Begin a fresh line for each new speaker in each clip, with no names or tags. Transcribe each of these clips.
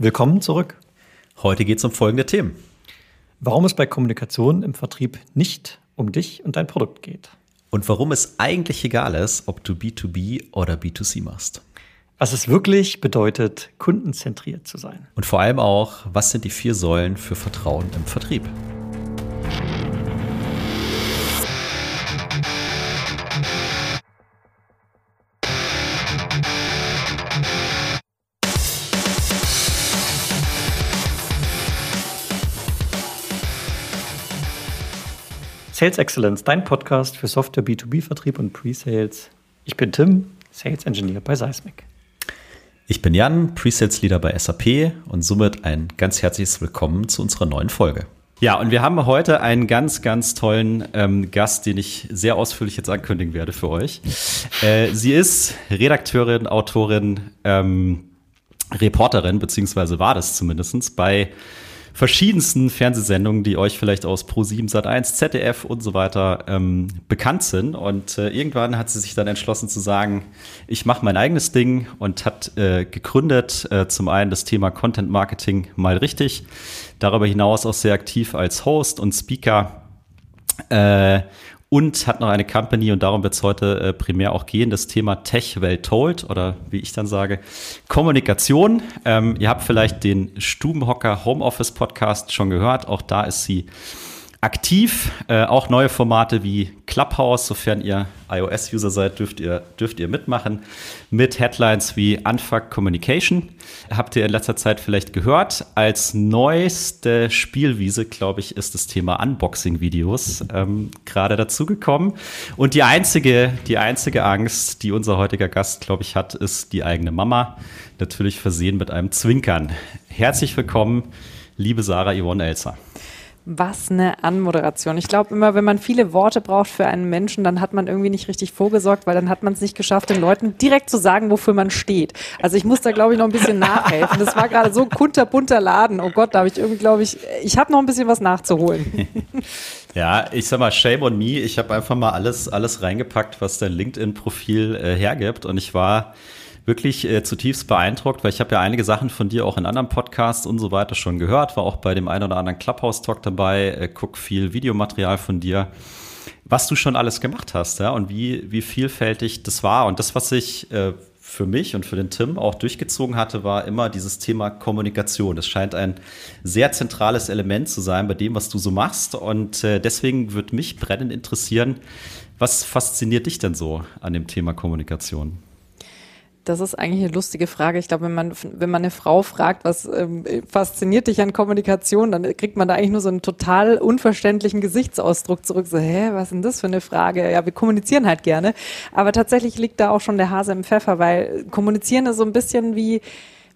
Willkommen zurück.
Heute geht es um folgende Themen.
Warum es bei Kommunikation im Vertrieb nicht um dich und dein Produkt geht.
Und warum es eigentlich egal ist, ob du B2B oder B2C machst.
Was es wirklich bedeutet, kundenzentriert zu sein.
Und vor allem auch, was sind die vier Säulen für Vertrauen im Vertrieb?
Sales Excellence, dein Podcast für Software B2B-Vertrieb und Pre-Sales. Ich bin Tim, Sales Engineer bei Seismic.
Ich bin Jan, Pre-Sales Leader bei SAP und somit ein ganz herzliches Willkommen zu unserer neuen Folge. Ja, und wir haben heute einen ganz, ganz tollen ähm, Gast, den ich sehr ausführlich jetzt ankündigen werde für euch. Äh, sie ist Redakteurin, Autorin, ähm, Reporterin, beziehungsweise war das zumindest bei verschiedensten Fernsehsendungen, die euch vielleicht aus Pro7, Sat1, ZDF und so weiter ähm, bekannt sind. Und äh, irgendwann hat sie sich dann entschlossen zu sagen, ich mache mein eigenes Ding und hat äh, gegründet äh, zum einen das Thema Content Marketing mal richtig, darüber hinaus auch sehr aktiv als Host und Speaker. Äh, und hat noch eine Company und darum wird es heute äh, primär auch gehen, das Thema Tech Well Told oder wie ich dann sage, Kommunikation. Ähm, ihr habt vielleicht den Stubenhocker Homeoffice Podcast schon gehört, auch da ist sie aktiv. Äh, auch neue Formate wie Clubhouse, sofern ihr iOS-User seid, dürft ihr, dürft ihr mitmachen. Mit Headlines wie Unfuck Communication. Habt ihr in letzter Zeit vielleicht gehört. Als neueste Spielwiese, glaube ich, ist das Thema Unboxing-Videos ähm, gerade dazugekommen. Und die einzige, die einzige Angst, die unser heutiger Gast, glaube ich, hat, ist die eigene Mama. Natürlich versehen mit einem Zwinkern. Herzlich willkommen, liebe Sarah Yvonne Elser.
Was eine Anmoderation. Ich glaube immer, wenn man viele Worte braucht für einen Menschen, dann hat man irgendwie nicht richtig vorgesorgt, weil dann hat man es nicht geschafft, den Leuten direkt zu sagen, wofür man steht. Also ich muss da, glaube ich, noch ein bisschen nachhelfen. Das war gerade so ein kunterbunter Laden. Oh Gott, da habe ich irgendwie, glaube ich, ich habe noch ein bisschen was nachzuholen.
Ja, ich sag mal, shame on me. Ich habe einfach mal alles, alles reingepackt, was dein LinkedIn-Profil äh, hergibt. Und ich war wirklich äh, zutiefst beeindruckt, weil ich habe ja einige Sachen von dir auch in anderen Podcasts und so weiter schon gehört, war auch bei dem einen oder anderen Clubhouse-Talk dabei, äh, guck viel Videomaterial von dir, was du schon alles gemacht hast, ja, und wie, wie vielfältig das war. Und das, was ich äh, für mich und für den Tim auch durchgezogen hatte, war immer dieses Thema Kommunikation. Das scheint ein sehr zentrales Element zu sein bei dem, was du so machst. Und äh, deswegen würde mich brennend interessieren, was fasziniert dich denn so an dem Thema Kommunikation?
Das ist eigentlich eine lustige Frage. Ich glaube, wenn man, wenn man eine Frau fragt, was ähm, fasziniert dich an Kommunikation, dann kriegt man da eigentlich nur so einen total unverständlichen Gesichtsausdruck zurück. So, hä, was ist denn das für eine Frage? Ja, wir kommunizieren halt gerne. Aber tatsächlich liegt da auch schon der Hase im Pfeffer, weil kommunizieren ist so ein bisschen wie,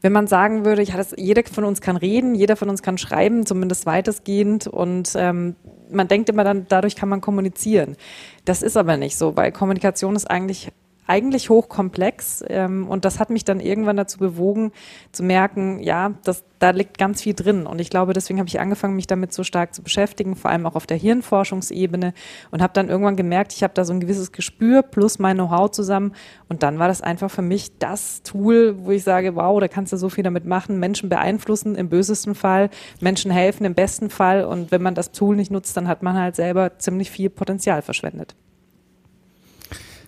wenn man sagen würde, ja, das, jeder von uns kann reden, jeder von uns kann schreiben, zumindest weitestgehend. Und ähm, man denkt immer dann, dadurch kann man kommunizieren. Das ist aber nicht so, weil Kommunikation ist eigentlich eigentlich hochkomplex ähm, und das hat mich dann irgendwann dazu bewogen zu merken, ja, das, da liegt ganz viel drin. Und ich glaube, deswegen habe ich angefangen, mich damit so stark zu beschäftigen, vor allem auch auf der Hirnforschungsebene und habe dann irgendwann gemerkt, ich habe da so ein gewisses Gespür plus mein Know-how zusammen. Und dann war das einfach für mich das Tool, wo ich sage, wow, da kannst du so viel damit machen, Menschen beeinflussen im bösesten Fall, Menschen helfen im besten Fall. Und wenn man das Tool nicht nutzt, dann hat man halt selber ziemlich viel Potenzial verschwendet.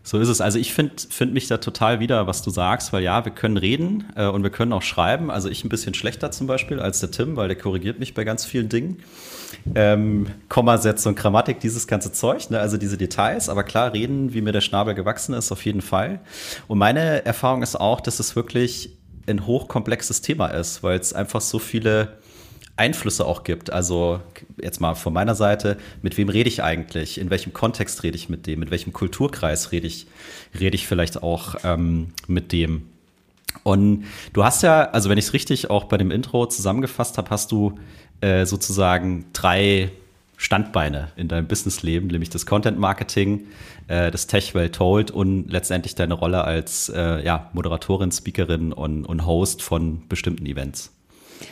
So ist es. Also ich finde find mich da total wieder, was du sagst, weil ja, wir können reden äh, und wir können auch schreiben. Also ich ein bisschen schlechter zum Beispiel als der Tim, weil der korrigiert mich bei ganz vielen Dingen. Ähm, Kommasetzung, Grammatik, dieses ganze Zeug, ne? also diese Details. Aber klar, reden, wie mir der Schnabel gewachsen ist, auf jeden Fall. Und meine Erfahrung ist auch, dass es wirklich ein hochkomplexes Thema ist, weil es einfach so viele Einflüsse auch gibt. Also jetzt mal von meiner Seite, mit wem rede ich eigentlich? In welchem Kontext rede ich mit dem? Mit welchem Kulturkreis rede ich, rede ich vielleicht auch ähm, mit dem? Und du hast ja, also wenn ich es richtig auch bei dem Intro zusammengefasst habe, hast du äh, sozusagen drei Standbeine in deinem Businessleben, nämlich das Content Marketing, äh, das Tech Well Told und letztendlich deine Rolle als äh, ja, Moderatorin, Speakerin und, und Host von bestimmten Events.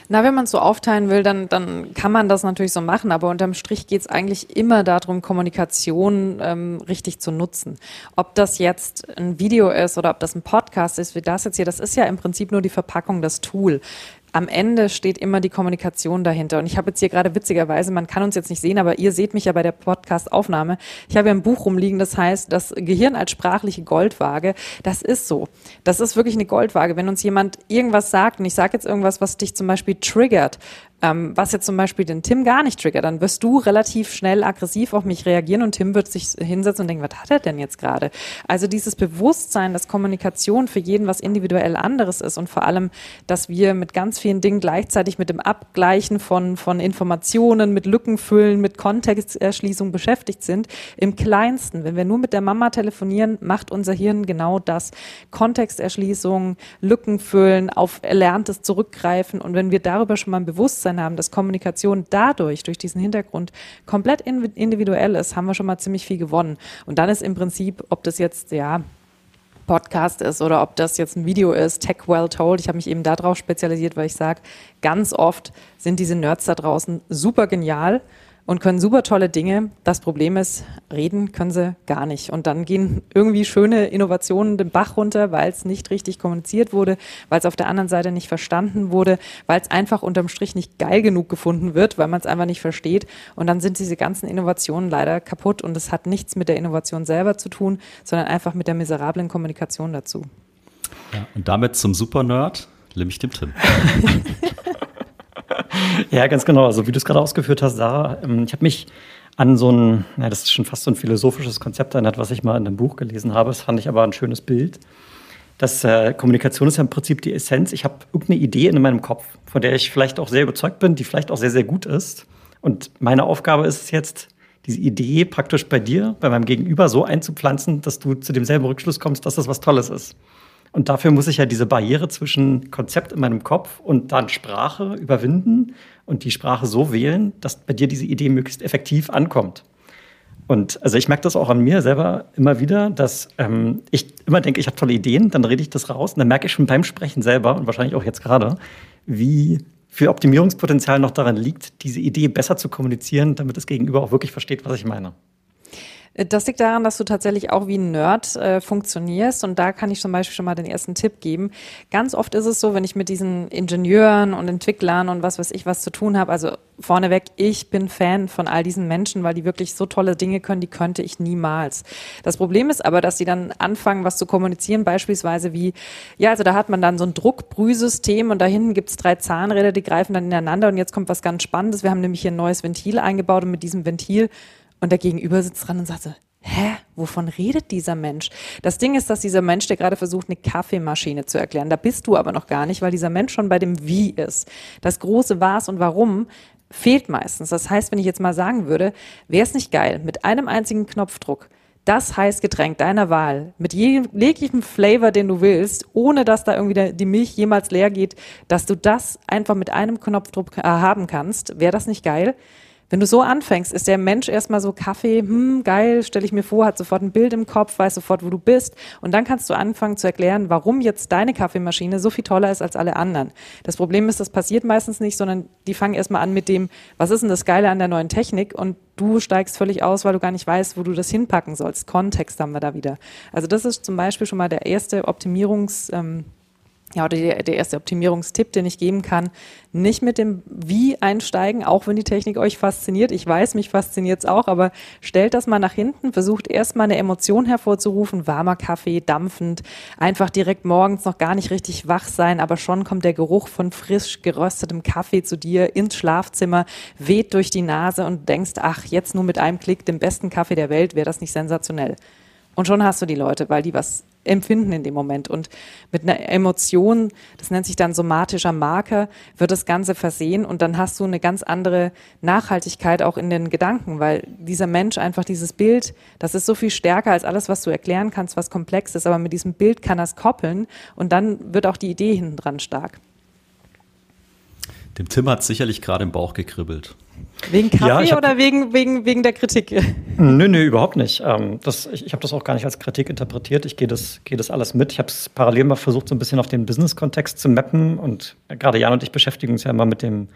Na, wenn man es so aufteilen will, dann, dann kann man das natürlich so machen, aber unterm Strich geht es eigentlich immer darum, Kommunikation ähm, richtig zu nutzen. Ob das jetzt ein Video ist oder ob das ein Podcast ist, wie das jetzt hier, das ist ja im Prinzip nur die Verpackung, das Tool. Am Ende steht immer die Kommunikation dahinter. Und ich habe jetzt hier gerade witzigerweise, man kann uns jetzt nicht sehen, aber ihr seht mich ja bei der Podcast-Aufnahme. Ich habe ja ein Buch rumliegen, das heißt, das Gehirn als sprachliche Goldwaage. Das ist so. Das ist wirklich eine Goldwaage. Wenn uns jemand irgendwas sagt, und ich sage jetzt irgendwas, was dich zum Beispiel triggert, ähm, was jetzt zum Beispiel den Tim gar nicht triggert, dann wirst du relativ schnell aggressiv auf mich reagieren und Tim wird sich hinsetzen und denken, was hat er denn jetzt gerade? Also dieses Bewusstsein, dass Kommunikation für jeden was individuell anderes ist und vor allem, dass wir mit ganz vielen Dingen gleichzeitig mit dem Abgleichen von, von Informationen, mit Lücken füllen, mit Kontexterschließung beschäftigt sind, im kleinsten. Wenn wir nur mit der Mama telefonieren, macht unser Hirn genau das. Kontexterschließung, Lücken füllen, auf Erlerntes zurückgreifen und wenn wir darüber schon mal ein Bewusstsein Bewusstsein haben, dass Kommunikation dadurch, durch diesen Hintergrund komplett individuell ist, haben wir schon mal ziemlich viel gewonnen. Und dann ist im Prinzip, ob das jetzt, ja, Podcast ist oder ob das jetzt ein Video ist, Tech Well Told. Ich habe mich eben darauf spezialisiert, weil ich sage, ganz oft sind diese Nerds da draußen super genial und können super tolle Dinge. Das Problem ist, reden können sie gar nicht. Und dann gehen irgendwie schöne Innovationen den Bach runter, weil es nicht richtig kommuniziert wurde, weil es auf der anderen Seite nicht verstanden wurde, weil es einfach unterm Strich nicht geil genug gefunden wird, weil man es einfach nicht versteht. Und dann sind diese ganzen Innovationen leider kaputt und es hat nichts mit der Innovation selber zu tun, sondern einfach mit der miserablen Kommunikation dazu.
Ja, und damit zum Super-Nerd, nämlich dem Tim.
ja, ganz genau. Also wie du es gerade ausgeführt hast, Sarah, ähm, ich habe mich an so ein, na, das ist schon fast so ein philosophisches Konzept erinnert, was ich mal in einem Buch gelesen habe. Das fand ich aber ein schönes Bild. Das äh, Kommunikation ist ja im Prinzip die Essenz. Ich habe irgendeine Idee in meinem Kopf, von der ich vielleicht auch sehr überzeugt bin, die vielleicht auch sehr, sehr gut ist. Und meine Aufgabe ist es jetzt, diese Idee praktisch bei dir, bei meinem Gegenüber so einzupflanzen, dass du zu demselben Rückschluss kommst, dass das was Tolles ist. Und dafür muss ich ja diese Barriere zwischen Konzept in meinem Kopf und dann Sprache überwinden und die Sprache so wählen, dass bei dir diese Idee möglichst effektiv ankommt. Und also ich merke das auch an mir selber immer wieder, dass ähm, ich immer denke, ich habe tolle Ideen, dann rede ich das raus und dann merke ich schon beim Sprechen selber und wahrscheinlich auch jetzt gerade, wie viel Optimierungspotenzial noch daran liegt, diese Idee besser zu kommunizieren, damit das Gegenüber auch wirklich versteht, was ich meine.
Das liegt daran, dass du tatsächlich auch wie ein Nerd äh, funktionierst. Und da kann ich zum Beispiel schon mal den ersten Tipp geben. Ganz oft ist es so, wenn ich mit diesen Ingenieuren und Entwicklern und was weiß ich was zu tun habe, also vorneweg, ich bin Fan von all diesen Menschen, weil die wirklich so tolle Dinge können, die könnte ich niemals. Das Problem ist aber, dass sie dann anfangen, was zu kommunizieren, beispielsweise wie, ja, also da hat man dann so ein Druckbrühsystem und da hinten gibt's drei Zahnräder, die greifen dann ineinander und jetzt kommt was ganz Spannendes. Wir haben nämlich hier ein neues Ventil eingebaut und mit diesem Ventil und der Gegenüber sitzt dran und sagt so, hä, wovon redet dieser Mensch? Das Ding ist, dass dieser Mensch dir gerade versucht, eine Kaffeemaschine zu erklären. Da bist du aber noch gar nicht, weil dieser Mensch schon bei dem Wie ist. Das große Was und Warum fehlt meistens. Das heißt, wenn ich jetzt mal sagen würde, wäre es nicht geil, mit einem einzigen Knopfdruck das Heißgetränk deiner Wahl mit jeglichem Flavor, den du willst, ohne dass da irgendwie die Milch jemals leer geht, dass du das einfach mit einem Knopfdruck äh, haben kannst, wäre das nicht geil? Wenn du so anfängst, ist der Mensch erstmal so Kaffee, hm, geil, stelle ich mir vor, hat sofort ein Bild im Kopf, weiß sofort, wo du bist. Und dann kannst du anfangen zu erklären, warum jetzt deine Kaffeemaschine so viel toller ist als alle anderen. Das Problem ist, das passiert meistens nicht, sondern die fangen erstmal an mit dem, was ist denn das Geile an der neuen Technik? Und du steigst völlig aus, weil du gar nicht weißt, wo du das hinpacken sollst. Kontext haben wir da wieder. Also das ist zum Beispiel schon mal der erste Optimierungs- ähm, ja, oder der, erste Optimierungstipp, den ich geben kann, nicht mit dem Wie einsteigen, auch wenn die Technik euch fasziniert. Ich weiß, mich fasziniert es auch, aber stellt das mal nach hinten, versucht erstmal eine Emotion hervorzurufen, warmer Kaffee, dampfend, einfach direkt morgens noch gar nicht richtig wach sein, aber schon kommt der Geruch von frisch geröstetem Kaffee zu dir ins Schlafzimmer, weht durch die Nase und denkst, ach, jetzt nur mit einem Klick den besten Kaffee der Welt, wäre das nicht sensationell. Und schon hast du die Leute, weil die was empfinden in dem Moment. Und mit einer Emotion, das nennt sich dann somatischer Marker, wird das Ganze versehen und dann hast du eine ganz andere Nachhaltigkeit auch in den Gedanken, weil dieser Mensch einfach dieses Bild, das ist so viel stärker als alles, was du erklären kannst, was komplex ist, aber mit diesem Bild kann er es koppeln und dann wird auch die Idee hinten dran stark.
Dem Tim hat sicherlich gerade im Bauch gekribbelt.
Wegen Kaffee ja, oder wegen, wegen, wegen der Kritik?
Nö, nö, überhaupt nicht. Ähm, das, ich ich habe das auch gar nicht als Kritik interpretiert. Ich gehe das, geh das alles mit. Ich habe es parallel mal versucht, so ein bisschen auf den Business-Kontext zu mappen. Und gerade Jan und ich beschäftigen uns ja immer mit dem,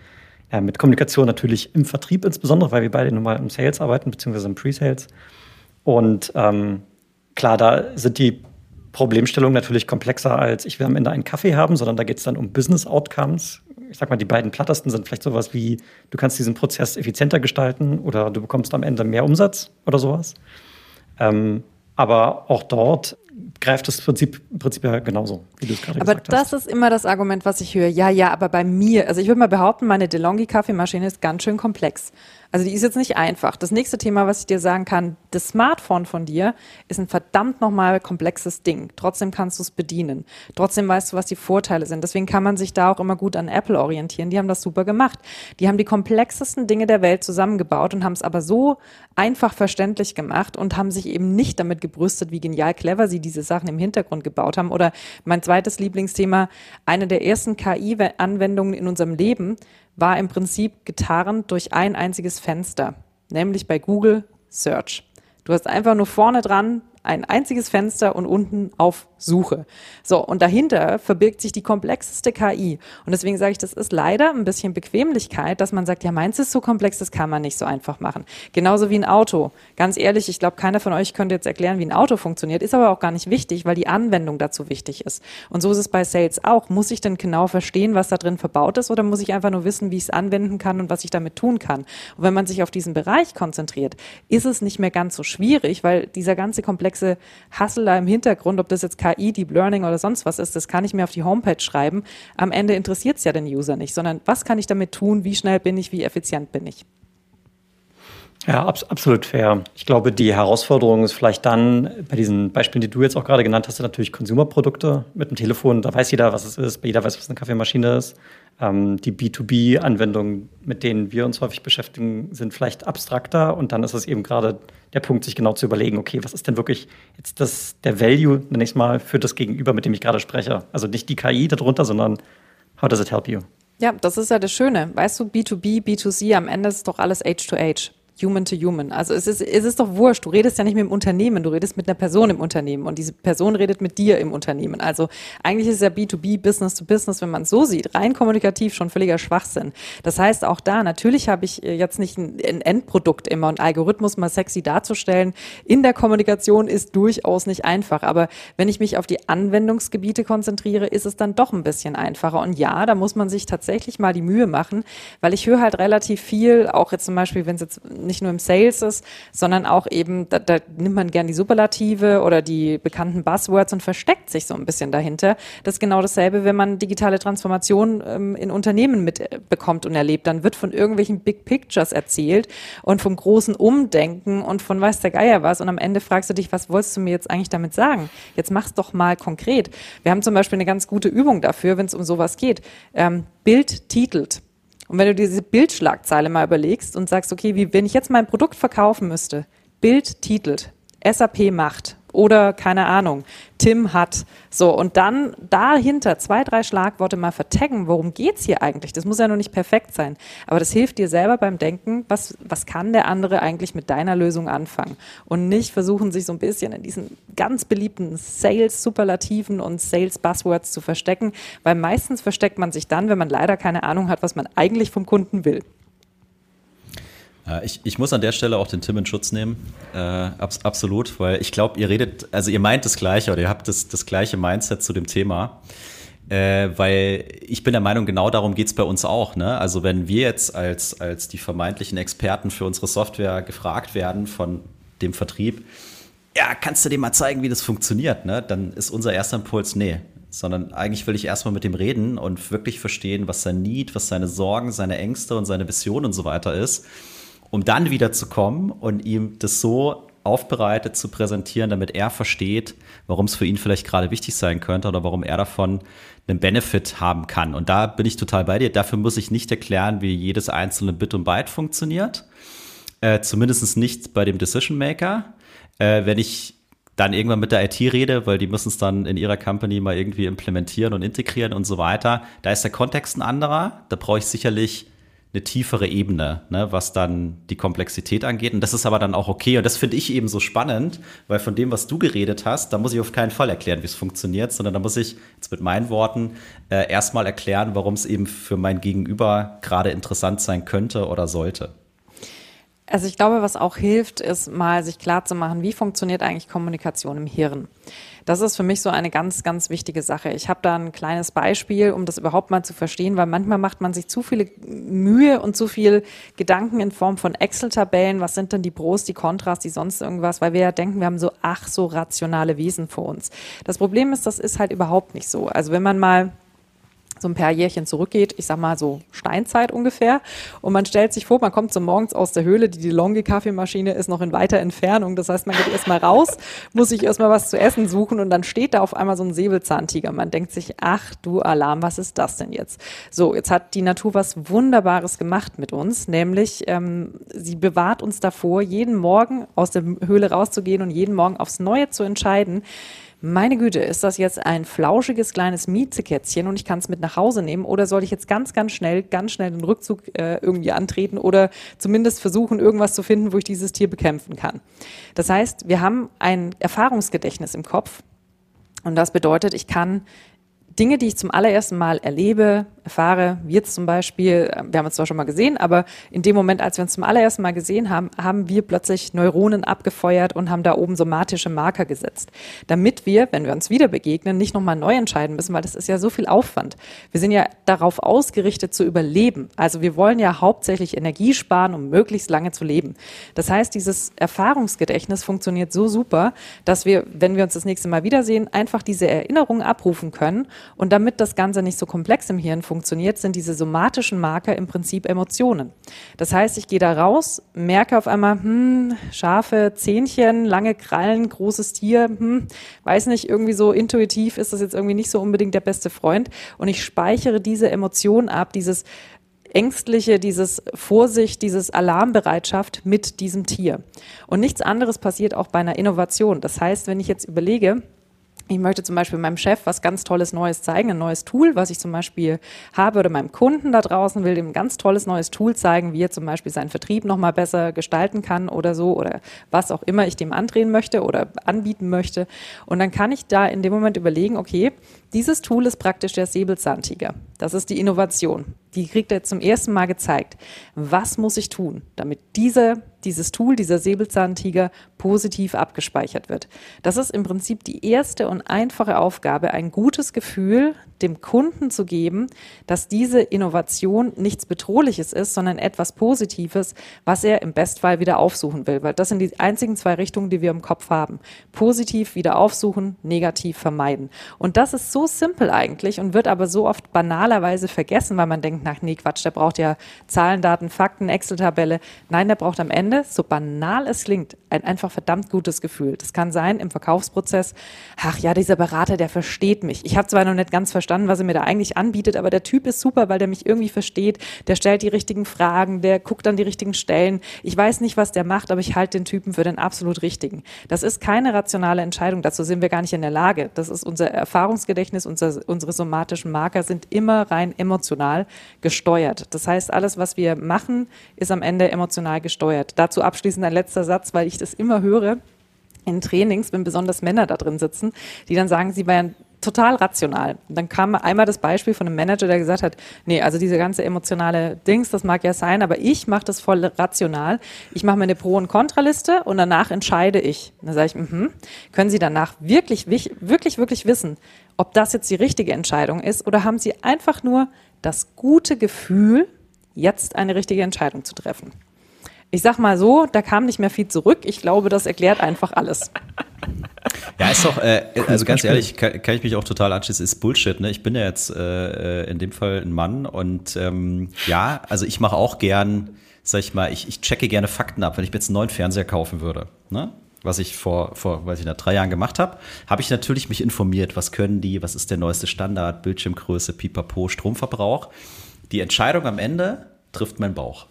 ja, mit Kommunikation natürlich im Vertrieb insbesondere, weil wir beide nun mal im Sales arbeiten, beziehungsweise im Pre-Sales. Und ähm, klar, da sind die Problemstellungen natürlich komplexer als ich will am Ende einen Kaffee haben, sondern da geht es dann um Business Outcomes, ich sag mal, die beiden plattesten sind vielleicht sowas wie, du kannst diesen Prozess effizienter gestalten oder du bekommst am Ende mehr Umsatz oder sowas. Ähm, aber auch dort greift das Prinzip, Prinzip ja genauso,
wie du es gerade gesagt hast. Aber das ist immer das Argument, was ich höre. Ja, ja, aber bei mir, also ich würde mal behaupten, meine DeLonghi-Kaffeemaschine ist ganz schön komplex. Also die ist jetzt nicht einfach. Das nächste Thema, was ich dir sagen kann, das Smartphone von dir ist ein verdammt nochmal komplexes Ding. Trotzdem kannst du es bedienen. Trotzdem weißt du, was die Vorteile sind. Deswegen kann man sich da auch immer gut an Apple orientieren. Die haben das super gemacht. Die haben die komplexesten Dinge der Welt zusammengebaut und haben es aber so einfach verständlich gemacht und haben sich eben nicht damit gebrüstet, wie genial clever sie diese Sachen im Hintergrund gebaut haben. Oder mein zweites Lieblingsthema, eine der ersten KI-Anwendungen in unserem Leben war im Prinzip getarnt durch ein einziges Fenster, nämlich bei Google Search. Du hast einfach nur vorne dran ein einziges Fenster und unten auf Suche. So, und dahinter verbirgt sich die komplexeste KI. Und deswegen sage ich, das ist leider ein bisschen Bequemlichkeit, dass man sagt, ja, meins ist so komplex, das kann man nicht so einfach machen. Genauso wie ein Auto. Ganz ehrlich, ich glaube, keiner von euch könnte jetzt erklären, wie ein Auto funktioniert, ist aber auch gar nicht wichtig, weil die Anwendung dazu wichtig ist. Und so ist es bei Sales auch. Muss ich denn genau verstehen, was da drin verbaut ist, oder muss ich einfach nur wissen, wie ich es anwenden kann und was ich damit tun kann? Und wenn man sich auf diesen Bereich konzentriert, ist es nicht mehr ganz so schwierig, weil dieser ganze komplexe Hassel da im Hintergrund, ob das jetzt KI, Deep Learning oder sonst was ist, das kann ich mir auf die Homepage schreiben. Am Ende interessiert es ja den User nicht, sondern was kann ich damit tun, wie schnell bin ich, wie effizient bin ich.
Ja, abs absolut fair. Ich glaube, die Herausforderung ist vielleicht dann bei diesen Beispielen, die du jetzt auch gerade genannt hast, natürlich Konsumerprodukte mit dem Telefon. Da weiß jeder, was es ist. Jeder weiß, was eine Kaffeemaschine ist. Ähm, die B2B-Anwendungen, mit denen wir uns häufig beschäftigen, sind vielleicht abstrakter. Und dann ist es eben gerade der Punkt, sich genau zu überlegen, okay, was ist denn wirklich jetzt das, der Value, nenne ich mal, für das Gegenüber, mit dem ich gerade spreche? Also nicht die KI darunter, sondern how does it help you?
Ja, das ist ja das Schöne. Weißt du, B2B, B2C, am Ende ist doch alles Age to Age. Human to Human. Also es ist, es ist doch wurscht. Du redest ja nicht mit dem Unternehmen, du redest mit einer Person im Unternehmen und diese Person redet mit dir im Unternehmen. Also eigentlich ist ja B2B, Business to Business, wenn man es so sieht, rein kommunikativ schon völliger Schwachsinn. Das heißt, auch da, natürlich habe ich äh, jetzt nicht ein, ein Endprodukt immer und Algorithmus mal sexy darzustellen. In der Kommunikation ist durchaus nicht einfach. Aber wenn ich mich auf die Anwendungsgebiete konzentriere, ist es dann doch ein bisschen einfacher. Und ja, da muss man sich tatsächlich mal die Mühe machen, weil ich höre halt relativ viel, auch jetzt zum Beispiel, wenn es jetzt nicht nur im Sales ist, sondern auch eben, da, da nimmt man gern die Superlative oder die bekannten Buzzwords und versteckt sich so ein bisschen dahinter. Das ist genau dasselbe, wenn man digitale Transformation ähm, in Unternehmen mitbekommt und erlebt. Dann wird von irgendwelchen Big Pictures erzählt und vom großen Umdenken und von weiß der Geier was. Und am Ende fragst du dich, was wolltest du mir jetzt eigentlich damit sagen? Jetzt mach's doch mal konkret. Wir haben zum Beispiel eine ganz gute Übung dafür, wenn es um sowas geht. Ähm, Bild titelt. Und wenn du diese Bildschlagzeile mal überlegst und sagst, okay, wie, wenn ich jetzt mein Produkt verkaufen müsste, Bild titelt, SAP macht oder keine Ahnung, Tim hat. So, und dann dahinter zwei, drei Schlagworte mal vertaggen, worum geht's hier eigentlich? Das muss ja noch nicht perfekt sein. Aber das hilft dir selber beim Denken, was, was kann der andere eigentlich mit deiner Lösung anfangen? Und nicht versuchen, sich so ein bisschen in diesen ganz beliebten Sales-Superlativen und Sales-Buzzwords zu verstecken, weil meistens versteckt man sich dann, wenn man leider keine Ahnung hat, was man eigentlich vom Kunden will.
Äh, ich, ich muss an der Stelle auch den Tim in Schutz nehmen. Äh, abs absolut, weil ich glaube, ihr redet, also ihr meint das Gleiche oder ihr habt das, das gleiche Mindset zu dem Thema. Äh, weil ich bin der Meinung, genau darum geht's bei uns auch. Ne? Also wenn wir jetzt als, als die vermeintlichen Experten für unsere Software gefragt werden von dem Vertrieb, ja, kannst du dir mal zeigen, wie das funktioniert, ne? dann ist unser erster Impuls, nee, sondern eigentlich will ich erstmal mit dem reden und wirklich verstehen, was sein Need, was seine Sorgen, seine Ängste und seine Vision und so weiter ist um dann wieder zu kommen und ihm das so aufbereitet zu präsentieren, damit er versteht, warum es für ihn vielleicht gerade wichtig sein könnte oder warum er davon einen Benefit haben kann. Und da bin ich total bei dir. Dafür muss ich nicht erklären, wie jedes einzelne Bit und Byte funktioniert. Äh, Zumindest nicht bei dem Decision Maker. Äh, wenn ich dann irgendwann mit der IT rede, weil die müssen es dann in ihrer Company mal irgendwie implementieren und integrieren und so weiter. Da ist der Kontext ein anderer. Da brauche ich sicherlich eine tiefere Ebene, ne, was dann die Komplexität angeht. Und das ist aber dann auch okay. Und das finde ich eben so spannend, weil von dem, was du geredet hast, da muss ich auf keinen Fall erklären, wie es funktioniert, sondern da muss ich jetzt mit meinen Worten äh, erstmal erklären, warum es eben für mein Gegenüber gerade interessant sein könnte oder sollte.
Also ich glaube, was auch hilft, ist mal sich klar zu machen, wie funktioniert eigentlich Kommunikation im Hirn. Das ist für mich so eine ganz, ganz wichtige Sache. Ich habe da ein kleines Beispiel, um das überhaupt mal zu verstehen, weil manchmal macht man sich zu viele Mühe und zu viel Gedanken in Form von Excel-Tabellen. Was sind denn die Pros, die Kontras, die sonst irgendwas? Weil wir ja denken, wir haben so ach so rationale Wesen vor uns. Das Problem ist, das ist halt überhaupt nicht so. Also wenn man mal so ein paar Jährchen zurückgeht, ich sag mal so Steinzeit ungefähr. Und man stellt sich vor, man kommt so morgens aus der Höhle, die DeLonghi-Kaffeemaschine ist noch in weiter Entfernung. Das heißt, man geht erstmal raus, muss sich erstmal was zu essen suchen und dann steht da auf einmal so ein Säbelzahntiger. Man denkt sich, ach du Alarm, was ist das denn jetzt? So, jetzt hat die Natur was Wunderbares gemacht mit uns, nämlich ähm, sie bewahrt uns davor, jeden Morgen aus der Höhle rauszugehen und jeden Morgen aufs Neue zu entscheiden, meine Güte, ist das jetzt ein flauschiges kleines Miezekätzchen und ich kann es mit nach Hause nehmen oder soll ich jetzt ganz, ganz schnell, ganz schnell den Rückzug äh, irgendwie antreten oder zumindest versuchen, irgendwas zu finden, wo ich dieses Tier bekämpfen kann. Das heißt, wir haben ein Erfahrungsgedächtnis im Kopf und das bedeutet, ich kann Dinge, die ich zum allerersten Mal erlebe, erfahre, jetzt zum Beispiel, äh, wir haben es zwar schon mal gesehen, aber in dem Moment, als wir uns zum allerersten Mal gesehen haben, haben wir plötzlich Neuronen abgefeuert und haben da oben somatische Marker gesetzt, damit wir, wenn wir uns wieder begegnen, nicht nochmal neu entscheiden müssen, weil das ist ja so viel Aufwand. Wir sind ja darauf ausgerichtet zu überleben. Also wir wollen ja hauptsächlich Energie sparen, um möglichst lange zu leben. Das heißt, dieses Erfahrungsgedächtnis funktioniert so super, dass wir, wenn wir uns das nächste Mal wiedersehen, einfach diese Erinnerungen abrufen können und damit das Ganze nicht so komplex im Hirn funktioniert, sind diese somatischen Marker im Prinzip Emotionen. Das heißt, ich gehe da raus, merke auf einmal, hm, scharfe Zähnchen, lange Krallen, großes Tier, hm, weiß nicht, irgendwie so intuitiv ist das jetzt irgendwie nicht so unbedingt der beste Freund. Und ich speichere diese Emotionen ab, dieses ängstliche, dieses Vorsicht, dieses Alarmbereitschaft mit diesem Tier. Und nichts anderes passiert auch bei einer Innovation. Das heißt, wenn ich jetzt überlege, ich möchte zum Beispiel meinem Chef was ganz Tolles Neues zeigen, ein neues Tool, was ich zum Beispiel habe oder meinem Kunden da draußen will dem ein ganz tolles neues Tool zeigen, wie er zum Beispiel seinen Vertrieb nochmal besser gestalten kann oder so oder was auch immer ich dem andrehen möchte oder anbieten möchte. Und dann kann ich da in dem Moment überlegen, okay, dieses Tool ist praktisch der Säbelzahntiger. Das ist die Innovation. Die kriegt er zum ersten Mal gezeigt. Was muss ich tun, damit diese, dieses Tool, dieser Säbelzahntiger positiv abgespeichert wird? Das ist im Prinzip die erste und einfache Aufgabe, ein gutes Gefühl dem Kunden zu geben, dass diese Innovation nichts Bedrohliches ist, sondern etwas Positives, was er im Bestfall wieder aufsuchen will. Weil das sind die einzigen zwei Richtungen, die wir im Kopf haben. Positiv wieder aufsuchen, negativ vermeiden. Und das ist so simpel eigentlich und wird aber so oft banalerweise vergessen, weil man denkt, nach nee, Quatsch, der braucht ja Zahlen, Daten, Fakten, Excel-Tabelle. Nein, der braucht am Ende, so banal es klingt, ein einfach verdammt gutes Gefühl. Das kann sein im Verkaufsprozess, ach ja, dieser Berater, der versteht mich. Ich habe zwar noch nicht ganz verstanden, was er mir da eigentlich anbietet, aber der Typ ist super, weil der mich irgendwie versteht, der stellt die richtigen Fragen, der guckt an die richtigen Stellen. Ich weiß nicht, was der macht, aber ich halte den Typen für den absolut richtigen. Das ist keine rationale Entscheidung, dazu sind wir gar nicht in der Lage. Das ist unser Erfahrungsgedächtnis, unser, unsere somatischen Marker sind immer rein emotional gesteuert. Das heißt, alles, was wir machen, ist am Ende emotional gesteuert. Dazu abschließend ein letzter Satz, weil ich das immer höre in Trainings, wenn besonders Männer da drin sitzen, die dann sagen, sie wären total rational. Und dann kam einmal das Beispiel von einem Manager, der gesagt hat, nee, also diese ganze emotionale Dings, das mag ja sein, aber ich mache das voll rational. Ich mache mir eine Pro- und Kontraliste und danach entscheide ich. dann sage ich, mh, können Sie danach wirklich, wirklich, wirklich wissen, ob das jetzt die richtige Entscheidung ist oder haben Sie einfach nur das gute Gefühl, jetzt eine richtige Entscheidung zu treffen? Ich sag mal so, da kam nicht mehr viel zurück. Ich glaube, das erklärt einfach alles.
Ja, ist doch, äh, also ganz ehrlich, kann, kann, ich mich auch total anschließen, ist Bullshit. Ne? Ich bin ja jetzt äh, in dem Fall ein Mann und ähm, ja, also ich mache auch gern, sag ich mal, ich, ich checke gerne Fakten ab, wenn ich mir jetzt einen neuen Fernseher kaufen würde. Ne? was ich vor, vor weiß ich nicht, drei Jahren gemacht habe, habe ich natürlich mich informiert, was können die, was ist der neueste Standard, Bildschirmgröße, Pipapo, Stromverbrauch. Die Entscheidung am Ende trifft mein Bauch.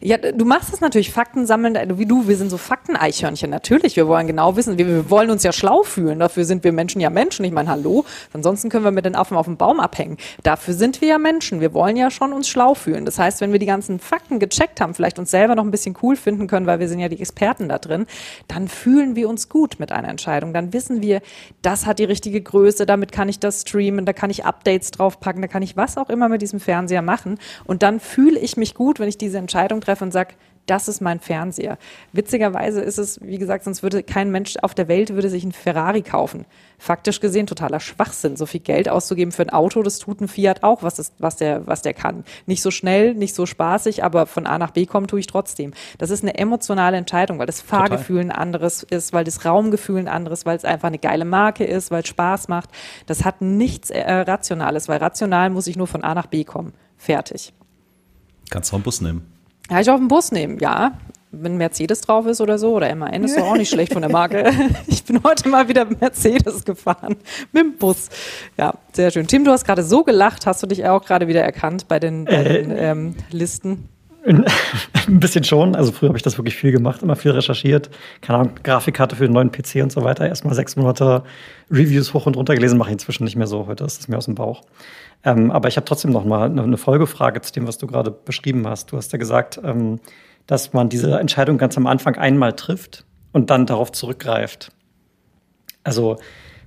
Ja, du machst es natürlich, Fakten sammeln, wie du, wir sind so Fakteneichhörnchen, natürlich, wir wollen genau wissen, wir, wir, wollen uns ja schlau fühlen, dafür sind wir Menschen ja Menschen, ich meine, hallo, ansonsten können wir mit den Affen auf dem Baum abhängen, dafür sind wir ja Menschen, wir wollen ja schon uns schlau fühlen, das heißt, wenn wir die ganzen Fakten gecheckt haben, vielleicht uns selber noch ein bisschen cool finden können, weil wir sind ja die Experten da drin, dann fühlen wir uns gut mit einer Entscheidung, dann wissen wir, das hat die richtige Größe, damit kann ich das streamen, da kann ich Updates draufpacken, da kann ich was auch immer mit diesem Fernseher machen. Und dann fühle ich mich gut, wenn ich diese Entscheidung Entscheidung treffe und sage, das ist mein Fernseher. Witzigerweise ist es, wie gesagt, sonst würde kein Mensch auf der Welt würde sich einen Ferrari kaufen. Faktisch gesehen totaler Schwachsinn, so viel Geld auszugeben für ein Auto, das tut ein Fiat auch, was, ist, was, der, was der kann. Nicht so schnell, nicht so spaßig, aber von A nach B kommen tue ich trotzdem. Das ist eine emotionale Entscheidung, weil das Fahrgefühl Total. ein anderes ist, weil das Raumgefühl ein anderes, weil es einfach eine geile Marke ist, weil es Spaß macht. Das hat nichts äh, Rationales, weil rational muss ich nur von A nach B kommen. Fertig.
Kannst du einen Bus nehmen.
Ja, ich auf den Bus nehmen, ja. Wenn Mercedes drauf ist oder so, oder MAN ist doch auch nicht schlecht von der Marke. Ich bin heute mal wieder Mercedes gefahren mit dem Bus. Ja, sehr schön. Tim, du hast gerade so gelacht, hast du dich auch gerade wieder erkannt bei den, bei den äh, ähm, Listen?
Ein bisschen schon. Also früher habe ich das wirklich viel gemacht, immer viel recherchiert. Keine Ahnung, Grafikkarte für den neuen PC und so weiter. Erstmal sechs Monate Reviews hoch und runter gelesen, mache ich inzwischen nicht mehr so. Heute ist es mir aus dem Bauch. Ähm, aber ich habe trotzdem noch mal eine, Folgefrage zu dem, was du gerade beschrieben hast. Du hast ja gesagt, ähm, dass man diese Entscheidung ganz am Anfang einmal trifft und dann darauf zurückgreift. Also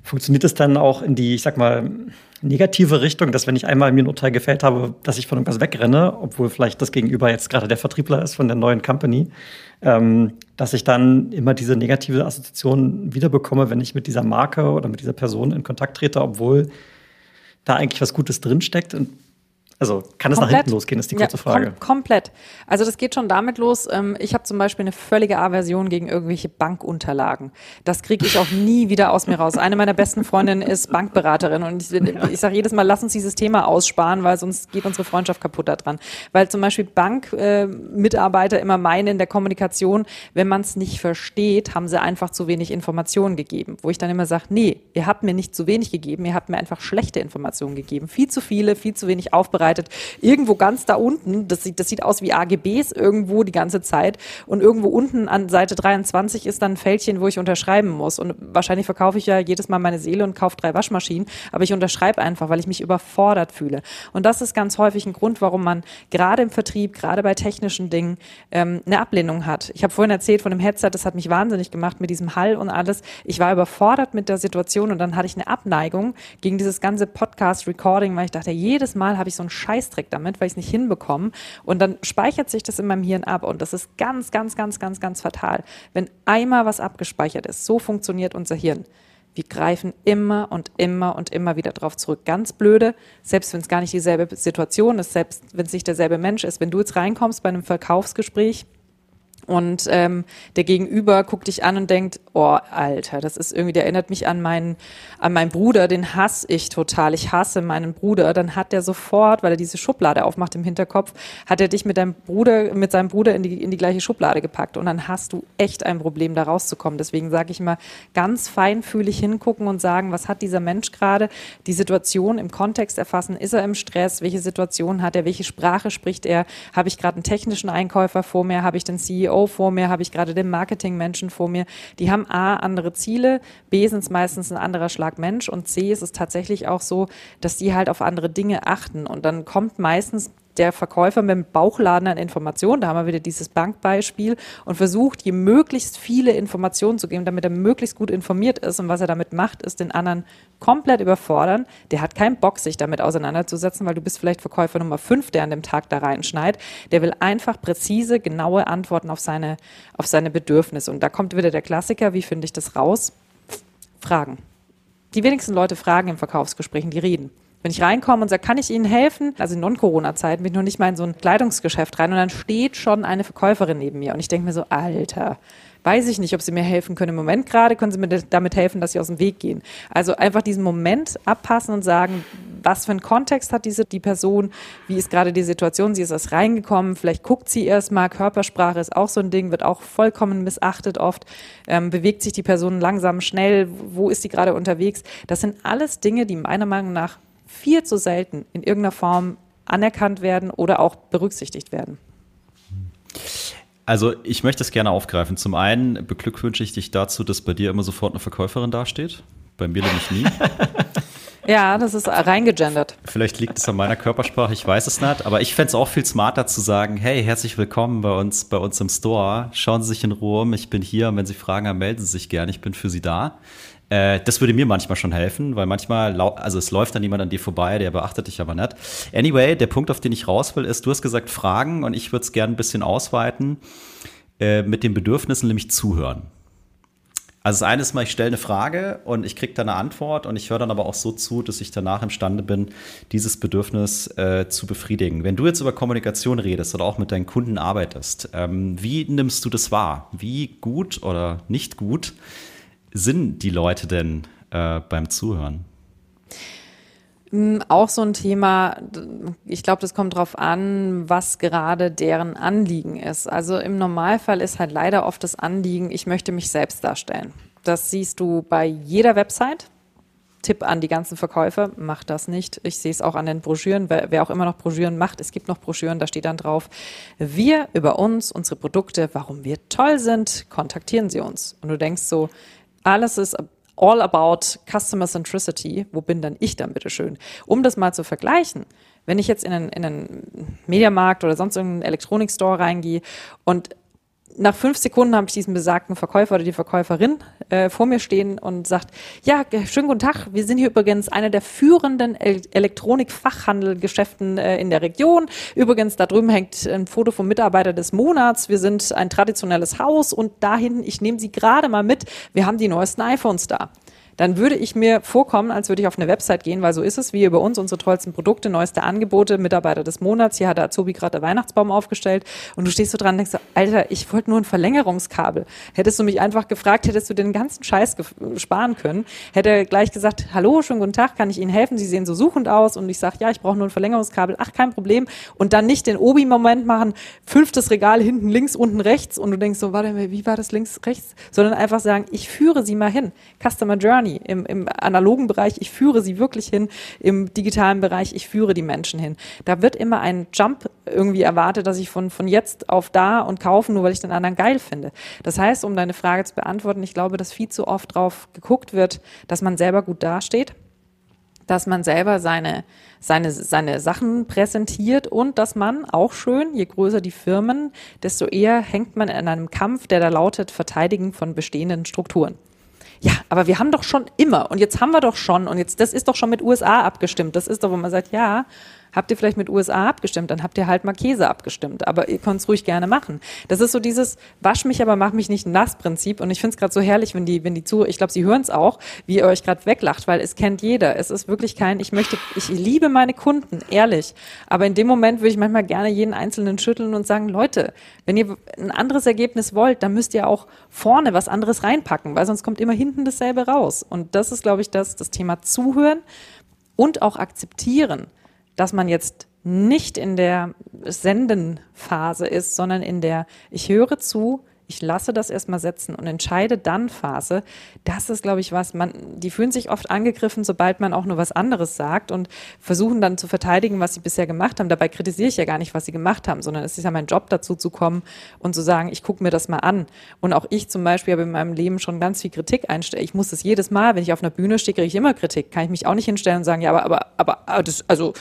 funktioniert es dann auch in die, ich sag mal, negative Richtung, dass wenn ich einmal mir ein Urteil gefällt habe, dass ich von irgendwas wegrenne, obwohl vielleicht das Gegenüber jetzt gerade der Vertriebler ist von der neuen Company, ähm, dass ich dann immer diese negative Assoziation wiederbekomme, wenn ich mit dieser Marke oder mit dieser Person in Kontakt trete, obwohl da eigentlich was Gutes drinsteckt. Und also kann es nach hinten losgehen, ist die kurze ja, Frage.
Kom komplett. Also das geht schon damit los. Ähm, ich habe zum Beispiel eine völlige Aversion gegen irgendwelche Bankunterlagen. Das kriege ich auch nie wieder aus mir raus. Eine meiner besten Freundinnen ist Bankberaterin und ich, ich sage jedes Mal, lass uns dieses Thema aussparen, weil sonst geht unsere Freundschaft kaputt daran. Weil zum Beispiel Bankmitarbeiter äh, immer meinen in der Kommunikation, wenn man es nicht versteht, haben sie einfach zu wenig Informationen gegeben. Wo ich dann immer sage, nee, ihr habt mir nicht zu wenig gegeben, ihr habt mir einfach schlechte Informationen gegeben. Viel zu viele, viel zu wenig aufbereitet vorbereitet. Irgendwo ganz da unten, das sieht, das sieht aus wie AGBs irgendwo die ganze Zeit. Und irgendwo unten an Seite 23 ist dann ein Fältchen, wo ich unterschreiben muss. Und wahrscheinlich verkaufe ich ja jedes Mal meine Seele und kaufe drei Waschmaschinen. Aber ich unterschreibe einfach, weil ich mich überfordert fühle. Und das ist ganz häufig ein Grund, warum man gerade im Vertrieb, gerade bei technischen Dingen, ähm, eine Ablehnung hat. Ich habe vorhin erzählt von dem Headset, das hat mich wahnsinnig gemacht mit diesem Hall und alles. Ich war überfordert mit der Situation und dann hatte ich eine Abneigung gegen dieses ganze Podcast-Recording, weil ich dachte, jedes Mal habe ich so ein Scheißdreck damit, weil ich es nicht hinbekomme. Und dann speichert sich das in meinem Hirn ab. Und das ist ganz, ganz, ganz, ganz, ganz fatal. Wenn einmal was abgespeichert ist, so funktioniert unser Hirn. Wir greifen immer und immer und immer wieder drauf zurück. Ganz blöde, selbst wenn es gar nicht dieselbe Situation ist, selbst wenn es nicht derselbe Mensch ist. Wenn du jetzt reinkommst bei einem Verkaufsgespräch, und ähm, der Gegenüber guckt dich an und denkt, oh, Alter, das ist irgendwie, der erinnert mich an meinen, an meinen Bruder, den hasse ich total. Ich hasse meinen Bruder. Dann hat der sofort, weil er diese Schublade aufmacht im Hinterkopf, hat er dich mit deinem Bruder, mit seinem Bruder in die, in die gleiche Schublade gepackt. Und dann hast du echt ein Problem, da rauszukommen. Deswegen sage ich immer, ganz feinfühlig hingucken und sagen, was hat dieser Mensch gerade? Die Situation im Kontext erfassen. Ist er im Stress? Welche Situation hat er? Welche Sprache spricht er? Habe ich gerade einen technischen Einkäufer vor mir? Habe ich den CEO CEO vor mir, habe ich gerade den Marketingmenschen vor mir. Die haben A, andere Ziele, B, sind es meistens ein anderer Schlag Mensch und C, ist es tatsächlich auch so, dass die halt auf andere Dinge achten. Und dann kommt meistens der Verkäufer mit dem Bauchladen an Informationen, da haben wir wieder dieses Bankbeispiel, und versucht, je möglichst viele Informationen zu geben, damit er möglichst gut informiert ist. Und was er damit macht, ist den anderen komplett überfordern. Der hat keinen Bock, sich damit auseinanderzusetzen, weil du bist vielleicht Verkäufer Nummer fünf, der an dem Tag da reinschneit. Der will einfach präzise, genaue Antworten auf seine, auf seine Bedürfnisse. Und da kommt wieder der Klassiker, wie finde ich das raus? Fragen. Die wenigsten Leute fragen im Verkaufsgesprächen, die reden. Wenn ich reinkomme und sage, kann ich Ihnen helfen? Also in Non-Corona-Zeiten bin ich noch nicht mal in so ein Kleidungsgeschäft rein und dann steht schon eine Verkäuferin neben mir und ich denke mir so, Alter, weiß ich nicht, ob Sie mir helfen können. Im Moment gerade können Sie mir damit helfen, dass Sie aus dem Weg gehen. Also einfach diesen Moment abpassen und sagen, was für einen Kontext hat diese die Person, wie ist gerade die Situation, sie ist erst reingekommen, vielleicht guckt sie erst mal, Körpersprache ist auch so ein Ding, wird auch vollkommen missachtet oft, ähm, bewegt sich die Person langsam, schnell, wo ist sie gerade unterwegs. Das sind alles Dinge, die meiner Meinung nach viel zu selten in irgendeiner Form anerkannt werden oder auch berücksichtigt werden.
Also ich möchte es gerne aufgreifen. Zum einen beglückwünsche ich dich dazu, dass bei dir immer sofort eine Verkäuferin dasteht. Bei mir nämlich nie.
Ja, das ist reingegendert.
Vielleicht liegt es an meiner Körpersprache, ich weiß es nicht. Aber ich fände es auch viel smarter zu sagen, hey, herzlich willkommen bei uns, bei uns im Store. Schauen Sie sich in Ruhe um, ich bin hier. Und wenn Sie Fragen haben, melden Sie sich gerne, ich bin für Sie da. Äh, das würde mir manchmal schon helfen, weil manchmal, also es läuft dann jemand an dir vorbei, der beachtet dich aber nicht. Anyway, der Punkt, auf den ich raus will, ist, du hast gesagt Fragen und ich würde es gerne ein bisschen ausweiten äh, mit den Bedürfnissen, nämlich zuhören. Also das eine ist mal, ich stelle eine Frage und ich kriege dann eine Antwort und ich höre dann aber auch so zu, dass ich danach imstande bin, dieses Bedürfnis äh, zu befriedigen. Wenn du jetzt über Kommunikation redest oder auch mit deinen Kunden arbeitest, ähm, wie nimmst du das wahr? Wie gut oder nicht gut sind die Leute denn äh, beim Zuhören?
Hm, auch so ein Thema, ich glaube, das kommt darauf an, was gerade deren Anliegen ist. Also im Normalfall ist halt leider oft das Anliegen, ich möchte mich selbst darstellen. Das siehst du bei jeder Website. Tipp an die ganzen Verkäufer, macht das nicht. Ich sehe es auch an den Broschüren, wer, wer, auch immer noch Broschüren macht. Es gibt noch Broschüren, da steht dann drauf, wir über uns, unsere Produkte, warum wir toll sind, kontaktieren Sie uns. Und du denkst so, alles ist all about Customer Centricity. Wo bin dann ich dann bitte schön? Um das mal zu vergleichen, wenn ich jetzt in einen, in einen Mediamarkt oder sonst irgendeinen Elektronikstore reingehe und nach fünf Sekunden habe ich diesen besagten Verkäufer oder die Verkäuferin äh, vor mir stehen und sagt, ja, schönen guten Tag, wir sind hier übrigens einer der führenden El Elektronikfachhandelgeschäften äh, in der Region. Übrigens, da drüben hängt ein Foto vom Mitarbeiter des Monats. Wir sind ein traditionelles Haus und da hinten, ich nehme Sie gerade mal mit, wir haben die neuesten iPhones da dann würde ich mir vorkommen, als würde ich auf eine Website gehen, weil so ist es, wie über uns, unsere tollsten Produkte, neueste Angebote, Mitarbeiter des Monats, hier hat der Azubi gerade der Weihnachtsbaum aufgestellt und du stehst so dran und denkst, Alter, ich wollte nur ein Verlängerungskabel. Hättest du mich einfach gefragt, hättest du den ganzen Scheiß sparen können, hätte er gleich gesagt, hallo, schönen guten Tag, kann ich Ihnen helfen? Sie sehen so suchend aus und ich sage, ja, ich brauche nur ein Verlängerungskabel, ach, kein Problem und dann nicht den Obi-Moment machen, fünftes Regal hinten links, unten rechts und du denkst so, warte, wie war das links, rechts? Sondern einfach sagen, ich führe Sie mal hin. Customer Journey Journey im, im analogen Bereich, ich führe sie wirklich hin, im digitalen Bereich, ich führe die Menschen hin. Da wird immer ein Jump irgendwie erwartet, dass ich von, von jetzt auf da und kaufen, nur weil ich den anderen geil finde. Das heißt, um deine Frage zu beantworten, ich glaube, dass viel zu oft drauf geguckt wird, dass man selber gut dasteht dass man selber seine, seine, seine Sachen präsentiert und dass man auch schön, je größer die Firmen, desto eher hängt man in einem Kampf, der da lautet Verteidigen von bestehenden Strukturen ja, aber wir haben doch schon immer und jetzt haben wir doch schon und jetzt, das ist doch schon mit USA abgestimmt. Das ist doch, wo man sagt, ja, Habt ihr vielleicht mit USA abgestimmt, dann habt ihr halt mal Käse abgestimmt. Aber ihr könnt es ruhig gerne machen. Das ist so dieses Wasch mich, aber mach mich nicht nass Prinzip. Und ich finde es gerade so herrlich, wenn die, wenn die zu, ich glaube, sie hören es auch, wie ihr euch gerade weglacht, weil es kennt jeder. Es ist wirklich kein, ich möchte, ich liebe meine Kunden, ehrlich. Aber in dem Moment würde ich manchmal gerne jeden Einzelnen schütteln und sagen, Leute, wenn ihr ein anderes Ergebnis wollt, dann müsst ihr auch vorne was anderes reinpacken, weil sonst kommt immer hinten dasselbe raus. Und das ist, glaube ich, das, das Thema Zuhören und auch akzeptieren dass man jetzt nicht in der Sendenphase ist, sondern in der ich höre zu, ich lasse das erstmal setzen und entscheide dann Phase, das ist, glaube ich, was man, die fühlen sich oft angegriffen, sobald man auch nur was anderes sagt und versuchen dann zu verteidigen, was sie bisher gemacht haben. Dabei kritisiere ich ja gar nicht, was sie gemacht haben, sondern es ist ja mein Job, dazu zu kommen und zu sagen, ich gucke mir das mal an. Und auch ich zum Beispiel habe in meinem Leben schon ganz viel Kritik einstellen. Ich muss das jedes Mal, wenn ich auf einer Bühne stehe, kriege ich immer Kritik. Kann ich mich auch nicht hinstellen und sagen, ja, aber, aber, aber, aber das, also,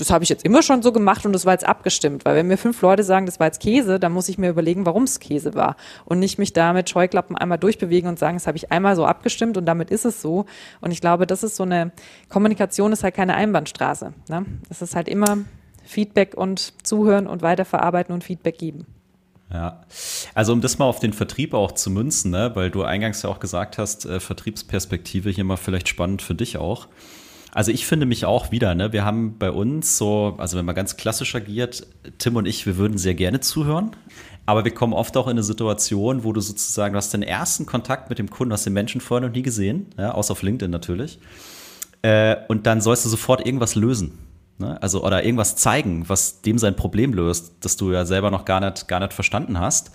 das habe ich jetzt immer schon so gemacht und das war jetzt abgestimmt. Weil wenn mir fünf Leute sagen, das war jetzt Käse, dann muss ich mir überlegen, warum es Käse war. Und nicht mich da mit Scheuklappen einmal durchbewegen und sagen, das habe ich einmal so abgestimmt und damit ist es so. Und ich glaube, das ist so eine Kommunikation ist halt keine Einbahnstraße. Ne? Es ist halt immer Feedback und zuhören und weiterverarbeiten und Feedback geben.
Ja, also um das mal auf den Vertrieb auch zu münzen, ne? weil du eingangs ja auch gesagt hast, äh, Vertriebsperspektive hier mal vielleicht spannend für dich auch. Also ich finde mich auch wieder, ne? Wir haben bei uns so, also wenn man ganz klassisch agiert, Tim und ich, wir würden sehr gerne zuhören. Aber wir kommen oft auch in eine Situation, wo du sozusagen, du hast den ersten Kontakt mit dem Kunden, hast den Menschen vorher noch nie gesehen, ja, außer auf LinkedIn natürlich. Äh, und dann sollst du sofort irgendwas lösen. Ne? Also, oder irgendwas zeigen, was dem sein Problem löst, das du ja selber noch gar nicht, gar nicht verstanden hast.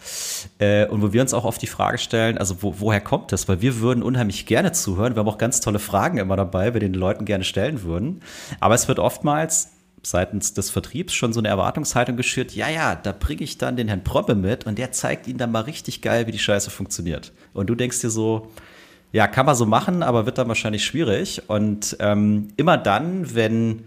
Äh, und wo wir uns auch oft die Frage stellen, also wo, woher kommt das? Weil wir würden unheimlich gerne zuhören. Wir haben auch ganz tolle Fragen immer dabei, wir den Leuten gerne stellen würden. Aber es wird oftmals seitens des Vertriebs schon so eine Erwartungshaltung geschürt, ja, ja, da bringe ich dann den Herrn Proppe mit und der zeigt ihnen dann mal richtig geil, wie die Scheiße funktioniert. Und du denkst dir so, ja, kann man so machen, aber wird dann wahrscheinlich schwierig. Und ähm, immer dann, wenn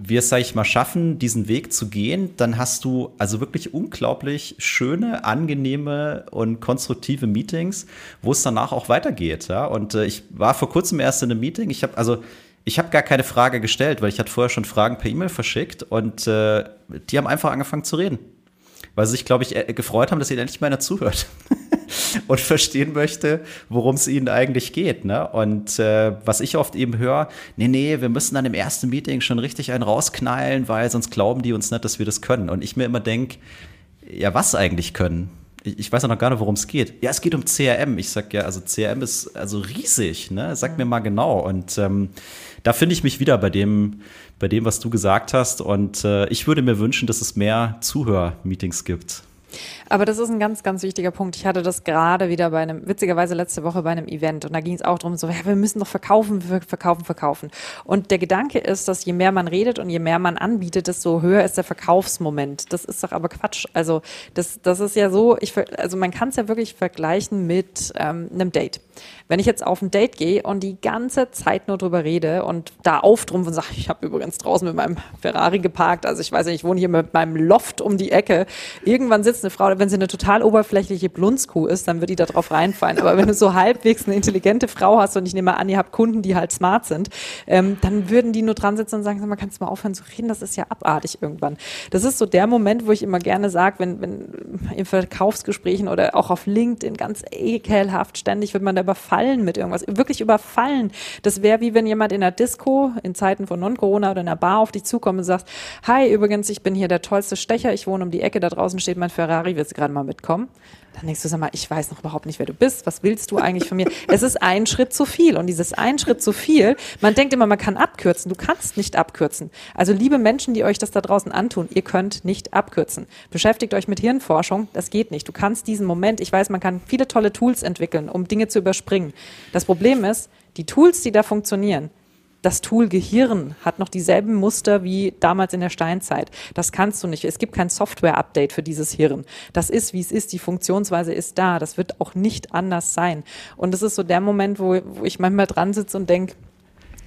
wir es, sag ich mal, schaffen, diesen Weg zu gehen, dann hast du also wirklich unglaublich schöne, angenehme und konstruktive Meetings, wo es danach auch weitergeht. Ja? Und äh, ich war vor kurzem erst in einem Meeting. Ich habe also ich habe gar keine Frage gestellt, weil ich hatte vorher schon Fragen per E-Mail verschickt und äh, die haben einfach angefangen zu reden. Weil sie sich, glaube ich, äh, gefreut haben, dass ihnen endlich mal einer zuhört und verstehen möchte, worum es ihnen eigentlich geht. Ne? Und äh, was ich oft eben höre, nee, nee, wir müssen dann im ersten Meeting schon richtig einen rausknallen, weil sonst glauben die uns nicht, dass wir das können. Und ich mir immer denke, ja, was eigentlich können? ich, weiß ja noch gar nicht, worum es geht. Ja, es geht um CRM. Ich sag ja, also CRM ist also riesig, ne? Sag mir mal genau. Und ähm, da finde ich mich wieder bei dem, bei dem, was du gesagt hast. Und äh, ich würde mir wünschen, dass es mehr Zuhörmeetings gibt.
Aber das ist ein ganz, ganz wichtiger Punkt. Ich hatte das gerade wieder bei einem, witzigerweise letzte Woche bei einem Event und da ging es auch darum, so, ja, wir müssen doch verkaufen, verkaufen, verkaufen. Und der Gedanke ist, dass je mehr man redet und je mehr man anbietet, desto höher ist der Verkaufsmoment. Das ist doch aber Quatsch. Also das, das ist ja so, ich, also man kann es ja wirklich vergleichen mit ähm, einem Date. Wenn ich jetzt auf ein Date gehe und die ganze Zeit nur drüber rede und da auftrumpf und sage, ich habe übrigens draußen mit meinem Ferrari geparkt, also ich weiß nicht, ich wohne hier mit meinem Loft um die Ecke. Irgendwann sitzt eine Frau, wenn sie eine total oberflächliche Blunzkuh ist, dann wird die da drauf reinfallen. Aber wenn du so halbwegs eine intelligente Frau hast und ich nehme an, ihr habt Kunden, die halt smart sind, ähm, dann würden die nur dran sitzen und sagen, sag mal, kannst du mal aufhören zu reden? Das ist ja abartig irgendwann. Das ist so der Moment, wo ich immer gerne sage, wenn, wenn in Verkaufsgesprächen oder auch auf LinkedIn ganz ekelhaft ständig wird man da überfallen mit irgendwas. Wirklich überfallen. Das wäre wie wenn jemand in einer Disco in Zeiten von Non-Corona oder in einer Bar auf dich zukommt und sagt, hi, übrigens, ich bin hier der tollste Stecher, ich wohne um die Ecke, da draußen steht mein Ferrari, willst du gerade mal mitkommen? Dann denkst du, sag mal, ich weiß noch überhaupt nicht, wer du bist. Was willst du eigentlich von mir? Es ist ein Schritt zu viel. Und dieses ein Schritt zu viel, man denkt immer, man kann abkürzen. Du kannst nicht abkürzen. Also liebe Menschen, die euch das da draußen antun, ihr könnt nicht abkürzen. Beschäftigt euch mit Hirnforschung. Das geht nicht. Du kannst diesen Moment, ich weiß, man kann viele tolle Tools entwickeln, um Dinge zu überspringen. Das Problem ist, die Tools, die da funktionieren, das Tool Gehirn hat noch dieselben Muster wie damals in der Steinzeit. Das kannst du nicht. Es gibt kein Software-Update für dieses Hirn. Das ist, wie es ist. Die Funktionsweise ist da. Das wird auch nicht anders sein. Und das ist so der Moment, wo, wo ich manchmal dran sitze und denke,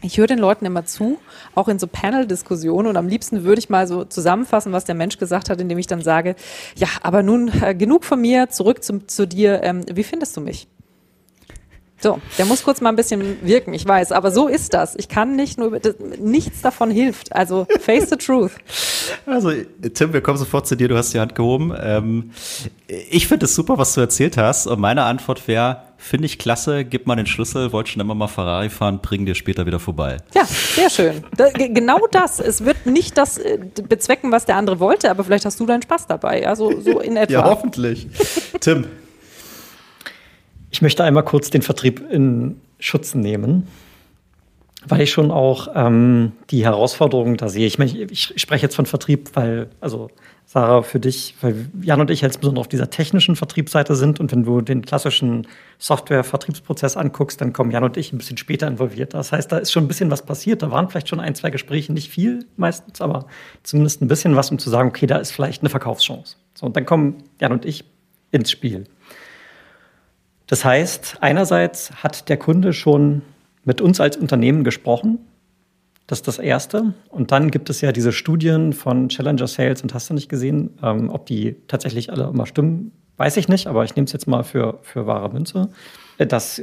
ich höre den Leuten immer zu, auch in so Panel-Diskussionen und am liebsten würde ich mal so zusammenfassen, was der Mensch gesagt hat, indem ich dann sage, ja, aber nun äh, genug von mir, zurück zum, zu dir, ähm, wie findest du mich? So, der muss kurz mal ein bisschen wirken, ich weiß, aber so ist das. Ich kann nicht nur, nichts davon hilft. Also face the truth.
Also Tim, wir kommen sofort zu dir, du hast die Hand gehoben. Ähm, ich finde es super, was du erzählt hast und meine Antwort wäre, finde ich klasse, gib mal den Schlüssel, wollte schon immer mal Ferrari fahren, bring dir später wieder vorbei.
Ja, sehr schön. Da, genau das. Es wird nicht das äh, bezwecken, was der andere wollte, aber vielleicht hast du deinen Spaß dabei. Ja, so, so in etwa.
ja, hoffentlich. Tim,
ich möchte einmal kurz den Vertrieb in Schutz nehmen, weil ich schon auch ähm, die Herausforderungen da sehe. Ich meine, ich, ich spreche jetzt von Vertrieb, weil, also Sarah, für dich, weil Jan und ich insbesondere auf dieser technischen Vertriebsseite sind und wenn du den klassischen Software-Vertriebsprozess anguckst, dann kommen Jan und ich ein bisschen später involviert. Das heißt, da ist schon ein bisschen was passiert. Da waren vielleicht schon ein, zwei Gespräche, nicht viel meistens, aber zumindest ein bisschen was, um zu sagen, okay, da ist vielleicht eine Verkaufschance. So, und dann kommen Jan und ich ins Spiel. Das heißt, einerseits hat der Kunde schon mit uns als Unternehmen gesprochen. Das ist das Erste. Und dann gibt es ja diese Studien von Challenger Sales und hast du nicht gesehen, ähm, ob die tatsächlich alle immer stimmen, weiß ich nicht, aber ich nehme es jetzt mal für, für wahre Münze, äh, dass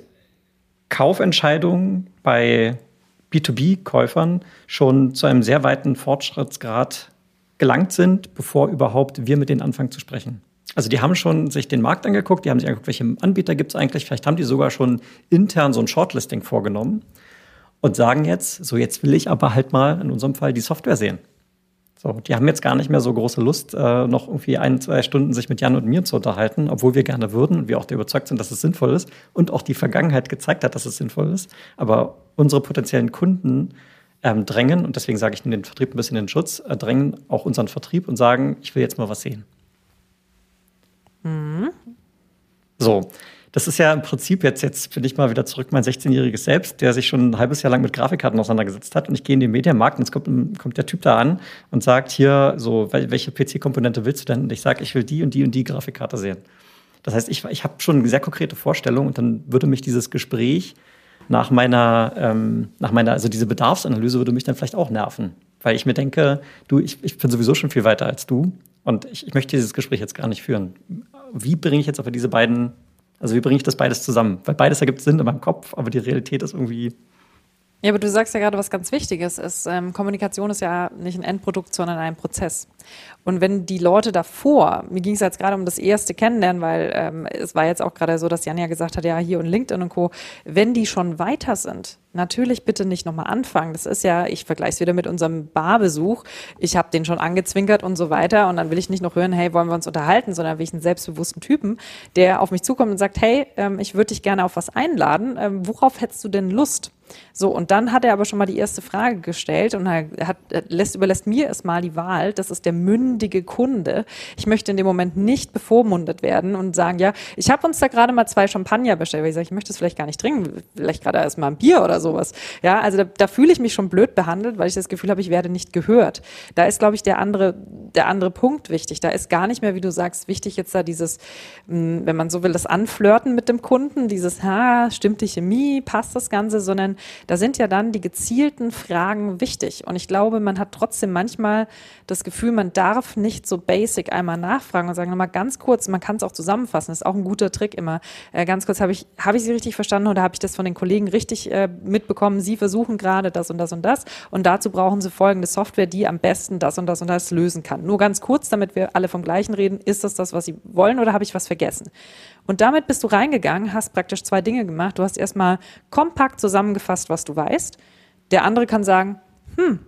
Kaufentscheidungen bei B2B-Käufern schon zu einem sehr weiten Fortschrittsgrad gelangt sind, bevor überhaupt wir mit denen anfangen zu sprechen. Also die haben schon sich den Markt angeguckt, die haben sich angeguckt, welche Anbieter gibt es eigentlich. Vielleicht haben die sogar schon intern so ein Shortlisting vorgenommen und sagen jetzt, so jetzt will ich aber halt mal in unserem Fall die Software sehen. So, die haben jetzt gar nicht mehr so große Lust, äh, noch irgendwie ein, zwei Stunden sich mit Jan und mir zu unterhalten, obwohl wir gerne würden und wir auch überzeugt sind, dass es sinnvoll ist und auch die Vergangenheit gezeigt hat, dass es sinnvoll ist. Aber unsere potenziellen Kunden ähm, drängen, und deswegen sage ich den Vertrieb ein bisschen in den Schutz, äh, drängen auch unseren Vertrieb und sagen, ich will jetzt mal was sehen. Mhm. So, das ist ja im Prinzip jetzt, jetzt bin ich mal wieder zurück, mein 16-jähriges Selbst, der sich schon ein halbes Jahr lang mit Grafikkarten auseinandergesetzt hat. Und ich gehe in den Medienmarkt und jetzt kommt, kommt der Typ da an und sagt hier, so, welche PC-Komponente willst du denn? Und ich sage, ich will die und die und die Grafikkarte sehen. Das heißt, ich, ich habe schon eine sehr konkrete Vorstellung und dann würde mich dieses Gespräch nach meiner, ähm, nach meiner, also diese Bedarfsanalyse würde mich dann vielleicht auch nerven. weil ich mir denke, du, ich, ich bin sowieso schon viel weiter als du und ich, ich möchte dieses Gespräch jetzt gar nicht führen. Wie bringe ich jetzt aber diese beiden, also wie bringe ich das beides zusammen? Weil beides ergibt Sinn in meinem Kopf, aber die Realität ist irgendwie
ja, aber du sagst ja gerade was ganz Wichtiges. Ist, ähm, Kommunikation ist ja nicht ein Endprodukt, sondern ein Prozess. Und wenn die Leute davor, mir ging es jetzt gerade um das erste Kennenlernen, weil ähm, es war jetzt auch gerade so, dass Jan ja gesagt hat, ja, hier und LinkedIn und Co., wenn die schon weiter sind, natürlich bitte nicht nochmal anfangen. Das ist ja, ich vergleiche es wieder mit unserem Barbesuch. Ich habe den schon angezwinkert und so weiter und dann will ich nicht noch hören, hey, wollen wir uns unterhalten, sondern will ich einen selbstbewussten Typen, der auf mich zukommt und sagt, hey, ähm, ich würde dich gerne auf was einladen. Ähm, worauf hättest du denn Lust? So, und dann hat er aber schon mal die erste Frage gestellt und er hat, lässt, überlässt mir erstmal die Wahl. Das ist der mündige Kunde. Ich möchte in dem Moment nicht bevormundet werden und sagen, ja, ich habe uns da gerade mal zwei Champagner bestellt, weil ich sage, ich möchte es vielleicht gar nicht trinken, vielleicht gerade erstmal ein Bier oder sowas. Ja, also da, da fühle ich mich schon blöd behandelt, weil ich das Gefühl habe, ich werde nicht gehört. Da ist, glaube ich, der andere, der andere Punkt wichtig. Da ist gar nicht mehr, wie du sagst, wichtig jetzt da dieses, hm, wenn man so will, das Anflirten mit dem Kunden, dieses, ha, stimmt die Chemie, passt das Ganze, sondern da sind ja dann die gezielten Fragen wichtig. Und ich glaube, man hat trotzdem manchmal das Gefühl, man darf nicht so basic einmal nachfragen und sagen, nochmal ganz kurz, man kann es auch zusammenfassen, das ist auch ein guter Trick immer. Äh, ganz kurz, habe ich, hab ich Sie richtig verstanden oder habe ich das von den Kollegen richtig äh, mitbekommen? Sie versuchen gerade das und das und das und dazu brauchen Sie folgende Software, die am besten das und das und das lösen kann. Nur ganz kurz, damit wir alle vom Gleichen reden, ist das das, was Sie wollen oder habe ich was vergessen? Und damit bist du reingegangen, hast praktisch zwei Dinge gemacht. Du hast erstmal kompakt zusammengefasst, was du weißt. Der andere kann sagen, hm,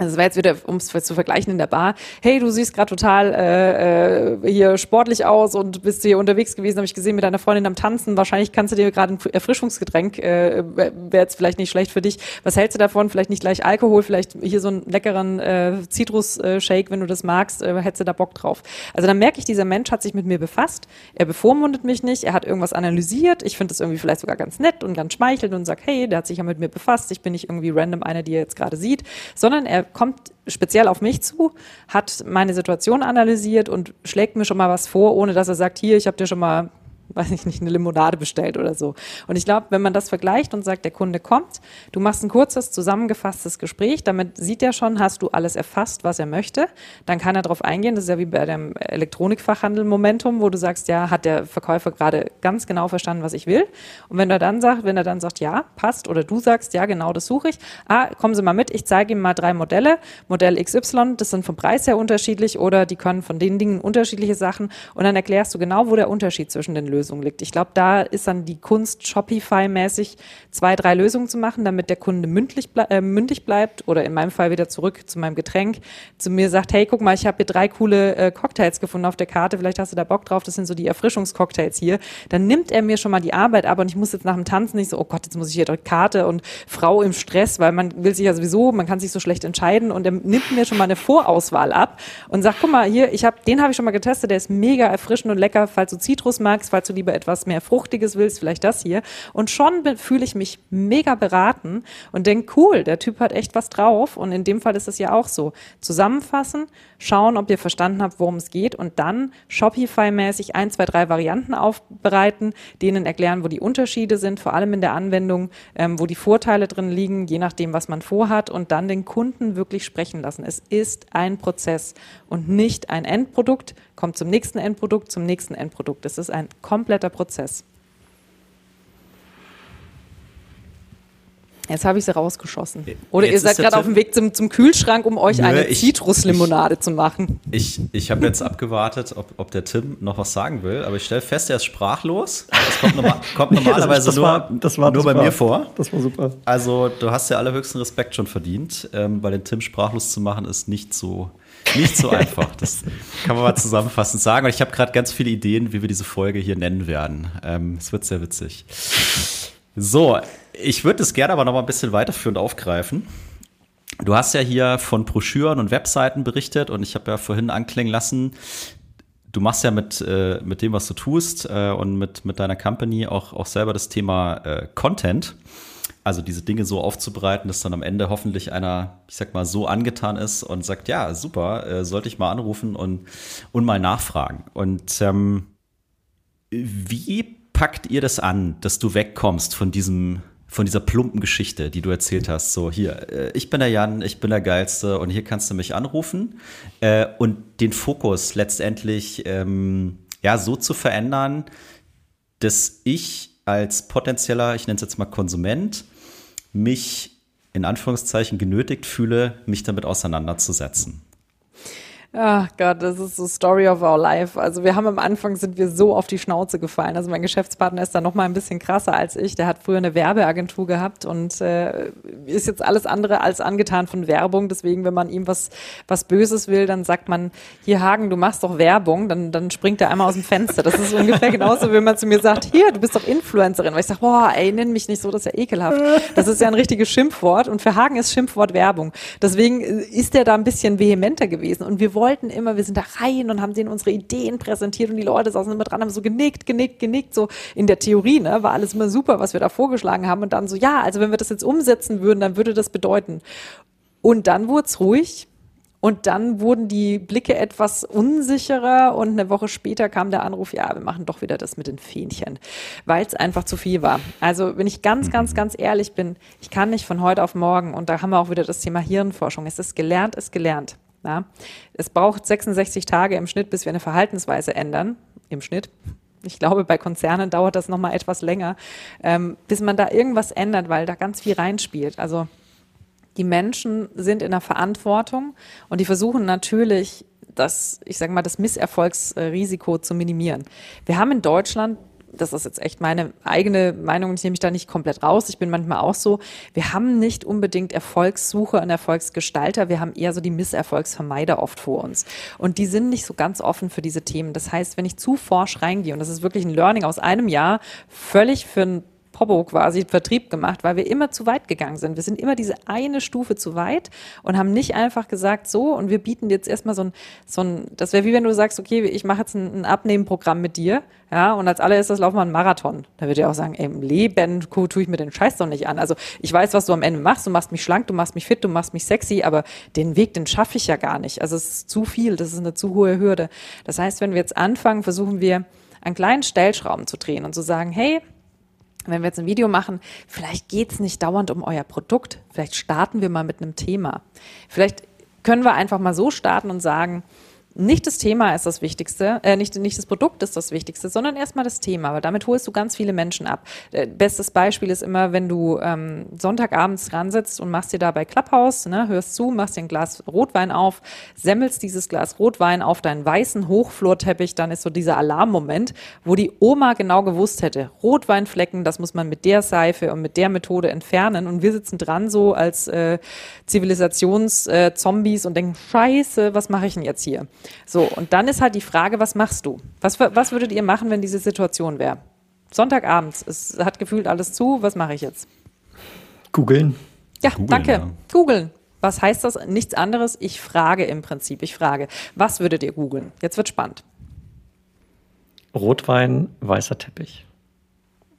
also es war jetzt wieder, um es zu vergleichen in der Bar, hey, du siehst gerade total äh, äh, hier sportlich aus und bist hier unterwegs gewesen, habe ich gesehen mit deiner Freundin am Tanzen. Wahrscheinlich kannst du dir gerade ein Erfrischungsgetränk, äh, wäre jetzt vielleicht nicht schlecht für dich. Was hältst du davon? Vielleicht nicht gleich Alkohol, vielleicht hier so einen leckeren äh, Zitrus-Shake, wenn du das magst, äh, hättest du da Bock drauf. Also dann merke ich, dieser Mensch hat sich mit mir befasst, er bevormundet mich nicht, er hat irgendwas analysiert, ich finde das irgendwie vielleicht sogar ganz nett und ganz schmeichelnd und sagt, hey, der hat sich ja mit mir befasst, ich bin nicht irgendwie random einer, die er jetzt gerade sieht, sondern er kommt speziell auf mich zu, hat meine Situation analysiert und schlägt mir schon mal was vor, ohne dass er sagt, hier, ich habe dir schon mal weiß ich nicht, eine Limonade bestellt oder so. Und ich glaube, wenn man das vergleicht und sagt, der Kunde kommt, du machst ein kurzes, zusammengefasstes Gespräch, damit sieht er schon, hast du alles erfasst, was er möchte, dann kann er darauf eingehen. Das ist ja wie bei dem Elektronikfachhandel Momentum, wo du sagst, ja, hat der Verkäufer gerade ganz genau verstanden, was ich will. Und wenn er dann sagt, wenn er dann sagt, ja, passt, oder du sagst, ja, genau, das suche ich, ah, kommen Sie mal mit, ich zeige ihm mal drei Modelle, Modell XY, das sind vom Preis her unterschiedlich oder die können von den Dingen unterschiedliche Sachen und dann erklärst du genau, wo der Unterschied zwischen den Lösungen Lösung liegt. Ich glaube, da ist dann die Kunst, Shopify-mäßig zwei, drei Lösungen zu machen, damit der Kunde mündlich, ble äh, mündig bleibt oder in meinem Fall wieder zurück zu meinem Getränk, zu mir sagt, hey, guck mal, ich habe hier drei coole äh, Cocktails gefunden auf der Karte, vielleicht hast du da Bock drauf, das sind so die Erfrischungscocktails hier. Dann nimmt er mir schon mal die Arbeit ab und ich muss jetzt nach dem Tanzen nicht so, oh Gott, jetzt muss ich hier die Karte und Frau im Stress, weil man will sich ja sowieso, man kann sich so schlecht entscheiden und er nimmt mir schon mal eine Vorauswahl ab und sagt, guck mal, hier, ich habe, den habe ich schon mal getestet, der ist mega erfrischend und lecker, falls du Zitrus magst, falls du du lieber etwas mehr Fruchtiges willst, vielleicht das hier. Und schon fühle ich mich mega beraten und denke, cool, der Typ hat echt was drauf. Und in dem Fall ist es ja auch so. Zusammenfassen, schauen, ob ihr verstanden habt, worum es geht und dann Shopify-mäßig ein, zwei, drei Varianten aufbereiten, denen erklären, wo die Unterschiede sind, vor allem in der Anwendung, ähm, wo die Vorteile drin liegen, je nachdem, was man vorhat und dann den Kunden wirklich sprechen lassen. Es ist ein Prozess und nicht ein Endprodukt, kommt zum nächsten Endprodukt, zum nächsten Endprodukt. Es ist ein kompletter Prozess. Jetzt habe ich sie rausgeschossen. Oder jetzt ihr seid gerade auf dem Weg zum, zum Kühlschrank, um euch Nö, eine Zitruslimonade zu machen.
Ich, ich habe jetzt abgewartet, ob, ob der Tim noch was sagen will, aber ich stelle fest, er ist sprachlos. Das kommt, normal, kommt normalerweise das, das war, das war, nur, nur bei mir vor.
Das war super.
Also du hast ja allerhöchsten Respekt schon verdient, ähm, weil den Tim sprachlos zu machen ist nicht so nicht so einfach. Das kann man mal zusammenfassend sagen. Und ich habe gerade ganz viele Ideen, wie wir diese Folge hier nennen werden. Ähm, es wird sehr witzig. So, ich würde es gerne aber noch mal ein bisschen weiterführend aufgreifen. Du hast ja hier von Broschüren und Webseiten berichtet und ich habe ja vorhin anklingen lassen, du machst ja mit, äh, mit dem, was du tust äh, und mit, mit deiner Company auch, auch selber das Thema äh, Content. Also diese Dinge so aufzubereiten, dass dann am Ende hoffentlich einer, ich sag mal, so angetan ist und sagt, ja, super, äh, sollte ich mal anrufen und, und mal nachfragen. Und ähm, wie packt ihr das an, dass du wegkommst von diesem von dieser plumpen Geschichte, die du erzählt hast. So, hier, äh, ich bin der Jan, ich bin der Geilste und hier kannst du mich anrufen. Äh, und den Fokus letztendlich ähm, ja, so zu verändern, dass ich als potenzieller, ich nenne es jetzt mal Konsument, mich in Anführungszeichen genötigt fühle, mich damit auseinanderzusetzen.
Ach Gott, das ist so Story of our life. Also wir haben am Anfang sind wir so auf die Schnauze gefallen. Also mein Geschäftspartner ist da noch mal ein bisschen krasser als ich. Der hat früher eine Werbeagentur gehabt und äh, ist jetzt alles andere als angetan von Werbung. Deswegen, wenn man ihm was was Böses will, dann sagt man: Hier Hagen, du machst doch Werbung. Dann dann springt er einmal aus dem Fenster. Das ist ungefähr genauso, wenn man zu mir sagt: Hier, du bist doch Influencerin. Weil ich sage: Boah, ey, nenn mich nicht so, das ist ja ekelhaft. Das ist ja ein richtiges Schimpfwort und für Hagen ist Schimpfwort Werbung. Deswegen ist er da ein bisschen vehementer gewesen und wir wollten immer, wir sind da rein und haben denen unsere Ideen präsentiert und die Leute saßen immer dran, haben so genickt, genickt, genickt, so in der Theorie, ne, war alles immer super, was wir da vorgeschlagen haben und dann so, ja, also wenn wir das jetzt umsetzen würden, dann würde das bedeuten. Und dann wurde es ruhig und dann wurden die Blicke etwas unsicherer und eine Woche später kam der Anruf, ja, wir machen doch wieder das mit den Fähnchen, weil es einfach zu viel war. Also wenn ich ganz, ganz, ganz ehrlich bin, ich kann nicht von heute auf morgen, und da haben wir auch wieder das Thema Hirnforschung, es ist gelernt, ist gelernt. Ja? Es braucht 66 Tage im Schnitt, bis wir eine Verhaltensweise ändern. Im Schnitt. Ich glaube, bei Konzernen dauert das nochmal etwas länger, ähm, bis man da irgendwas ändert, weil da ganz viel reinspielt. Also die Menschen sind in der Verantwortung und die versuchen natürlich, das, ich sage mal, das Misserfolgsrisiko zu minimieren. Wir haben in Deutschland das ist jetzt echt meine eigene Meinung, ich nehme mich da nicht komplett raus. Ich bin manchmal auch so, wir haben nicht unbedingt Erfolgssucher und Erfolgsgestalter, wir haben eher so die Misserfolgsvermeider oft vor uns. Und die sind nicht so ganz offen für diese Themen. Das heißt, wenn ich zu forsch reingehe, und das ist wirklich ein Learning aus einem Jahr, völlig für ein Popo quasi Vertrieb gemacht, weil wir immer zu weit gegangen sind. Wir sind immer diese eine Stufe zu weit und haben nicht einfach gesagt, so, und wir bieten jetzt erstmal so ein, so ein, das wäre wie wenn du sagst, okay, ich mache jetzt ein, ein Abnehmenprogramm mit dir, ja, und als allererstes laufen wir einen Marathon. Da würde ich auch sagen, ey, im Leben tue ich mir den Scheiß doch nicht an. Also ich weiß, was du am Ende machst, du machst mich schlank, du machst mich fit, du machst mich sexy, aber den Weg, den schaffe ich ja gar nicht. Also es ist zu viel, das ist eine zu hohe Hürde. Das heißt, wenn wir jetzt anfangen, versuchen wir, einen kleinen Stellschrauben zu drehen und zu sagen, hey, wenn wir jetzt ein Video machen, vielleicht geht es nicht dauernd um euer Produkt. Vielleicht starten wir mal mit einem Thema. Vielleicht können wir einfach mal so starten und sagen, nicht das Thema ist das Wichtigste, äh, nicht, nicht das Produkt ist das Wichtigste, sondern erstmal das Thema, weil damit holst du ganz viele Menschen ab. Äh, bestes Beispiel ist immer, wenn du ähm, Sonntagabends dran sitzt und machst dir da bei Clubhouse, ne, hörst zu, machst dir ein Glas Rotwein auf, semmelst dieses Glas Rotwein auf deinen weißen Hochflorteppich, dann ist so dieser Alarmmoment, wo die Oma genau gewusst hätte, Rotweinflecken, das muss man mit der Seife und mit der Methode entfernen und wir sitzen dran so als äh, Zivilisationszombies äh, und denken, scheiße, was mache ich denn jetzt hier? So, und dann ist halt die Frage, was machst du? Was, was würdet ihr machen, wenn diese Situation wäre? Sonntagabends, es hat gefühlt alles zu, was mache ich jetzt?
Googeln.
Ja, Googlen, danke. Ja. Googeln. Was heißt das? Nichts anderes. Ich frage im Prinzip. Ich frage, was würdet ihr googeln? Jetzt wird spannend.
Rotwein, weißer Teppich.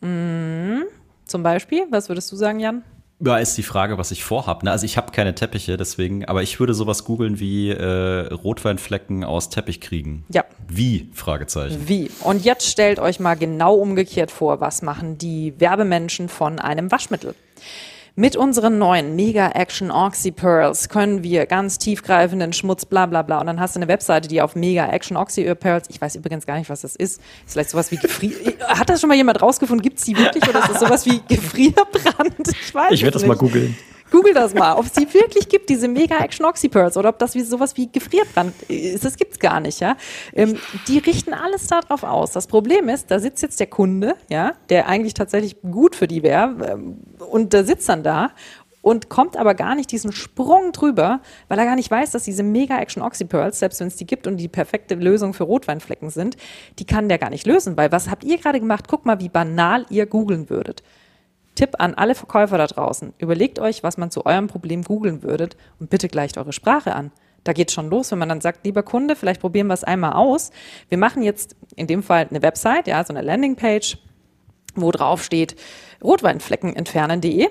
Mhm. Zum Beispiel, was würdest du sagen, Jan?
Ja, ist die Frage, was ich vorhab. Ne? Also ich habe keine Teppiche, deswegen, aber ich würde sowas googeln wie äh, Rotweinflecken aus Teppich kriegen.
Ja.
Wie? Fragezeichen.
Wie? Und jetzt stellt euch mal genau umgekehrt vor, was machen die Werbemenschen von einem Waschmittel? Mit unseren neuen Mega Action Oxy Pearls können wir ganz tiefgreifenden Schmutz, bla bla bla. Und dann hast du eine Webseite, die auf Mega Action Oxy Pearls, ich weiß übrigens gar nicht, was das ist. Ist vielleicht sowas wie Gefrier. Hat das schon mal jemand rausgefunden? Gibt es die wirklich oder ist das sowas wie Gefrierbrand?
Ich weiß Ich werde das mal googeln.
Google das mal, ob es die wirklich gibt, diese Mega Action Oxy Pearls, oder ob das wie sowas wie Gefrierbrand ist. Das gibt's gar nicht, ja. Ähm, die richten alles darauf aus. Das Problem ist, da sitzt jetzt der Kunde, ja, der eigentlich tatsächlich gut für die wäre, ähm, und der sitzt dann da und kommt aber gar nicht diesen Sprung drüber, weil er gar nicht weiß, dass diese Mega Action Oxy Pearls, selbst wenn es die gibt und die perfekte Lösung für Rotweinflecken sind, die kann der gar nicht lösen, weil was habt ihr gerade gemacht? Guck mal, wie banal ihr googeln würdet. Tipp an alle Verkäufer da draußen. Überlegt euch, was man zu eurem Problem googeln würdet und bitte gleicht eure Sprache an. Da geht schon los, wenn man dann sagt, lieber Kunde, vielleicht probieren wir es einmal aus. Wir machen jetzt in dem Fall eine Website, ja, so eine Landingpage, wo drauf steht rotweinfleckenentfernen.de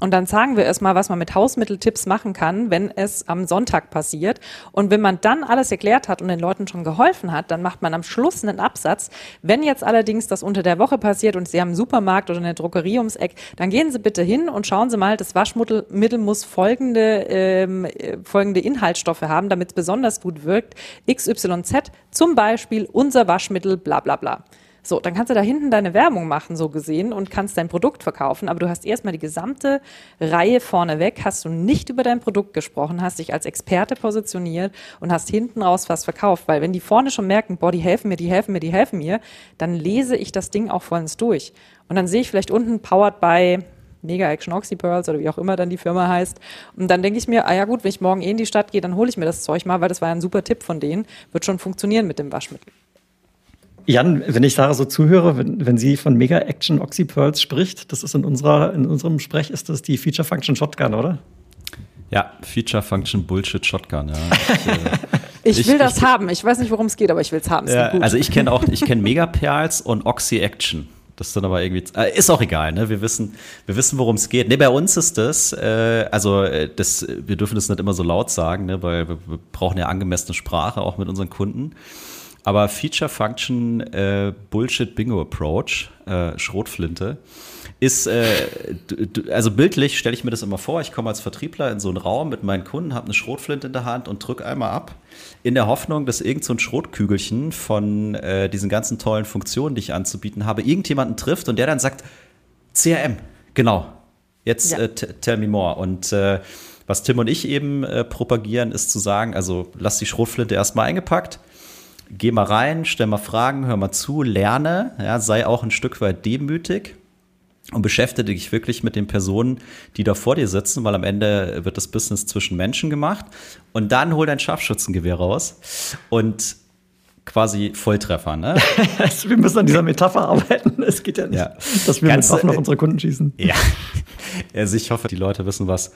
Und dann sagen wir erstmal, was man mit Hausmitteltipps machen kann, wenn es am Sonntag passiert. Und wenn man dann alles erklärt hat und den Leuten schon geholfen hat, dann macht man am Schluss einen Absatz. Wenn jetzt allerdings das unter der Woche passiert und Sie haben einen Supermarkt oder eine Drogerie ums Eck, dann gehen Sie bitte hin und schauen Sie mal, das Waschmittel muss folgende, ähm, folgende Inhaltsstoffe haben, damit es besonders gut wirkt. XYZ, zum Beispiel unser Waschmittel, bla bla bla. So, dann kannst du da hinten deine Werbung machen, so gesehen, und kannst dein Produkt verkaufen, aber du hast erstmal die gesamte Reihe vorneweg, hast du nicht über dein Produkt gesprochen, hast dich als Experte positioniert und hast hinten raus was verkauft, weil wenn die vorne schon merken, boah, die helfen mir, die helfen mir, die helfen mir, dann lese ich das Ding auch vollends durch. Und dann sehe ich vielleicht unten powered by Mega Action Oxy Pearls oder wie auch immer dann die Firma heißt. Und dann denke ich mir, ah ja gut, wenn ich morgen eh in die Stadt gehe, dann hole ich mir das Zeug mal, weil das war ja ein super Tipp von denen. Wird schon funktionieren mit dem Waschmittel.
Jan, wenn ich Sarah so zuhöre, wenn, wenn sie von Mega Action Oxy Pearls spricht, das ist in unserer, in unserem Sprech ist das die Feature Function Shotgun, oder?
Ja, Feature Function Bullshit Shotgun, ja.
Ich, äh, ich will das ich, haben. Ich weiß nicht, worum es geht, aber ich will es haben.
Ja, also ich kenne auch, ich kenne Mega Perls und Oxy Action. Das ist dann aber irgendwie, äh, ist auch egal, ne? Wir wissen, wir wissen, worum es geht. Ne, bei uns ist das, äh, also äh, das, wir dürfen das nicht immer so laut sagen, ne? Weil wir, wir brauchen ja angemessene Sprache auch mit unseren Kunden. Aber Feature Function äh, Bullshit Bingo Approach, äh, Schrotflinte, ist, äh, also bildlich stelle ich mir das immer vor, ich komme als Vertriebler in so einen Raum mit meinen Kunden, habe eine Schrotflinte in der Hand und drücke einmal ab, in der Hoffnung, dass irgend so ein Schrotkügelchen von äh, diesen ganzen tollen Funktionen, die ich anzubieten habe, irgendjemanden trifft und der dann sagt, CRM, genau, jetzt ja. äh, tell me more. Und äh, was Tim und ich eben propagieren, ist zu sagen, also lass die Schrotflinte erstmal eingepackt, geh mal rein, stell mal Fragen, hör mal zu, lerne, ja, sei auch ein Stück weit demütig und beschäftige dich wirklich mit den Personen, die da vor dir sitzen, weil am Ende wird das Business zwischen Menschen gemacht. Und dann hol dein Scharfschützengewehr raus und quasi Volltreffer. Ne?
wir müssen an dieser Metapher arbeiten. Es geht ja nicht, ja. dass wir Ganz, mit Waffen auf unsere Kunden schießen.
Ja. Also ich hoffe, die Leute wissen, was,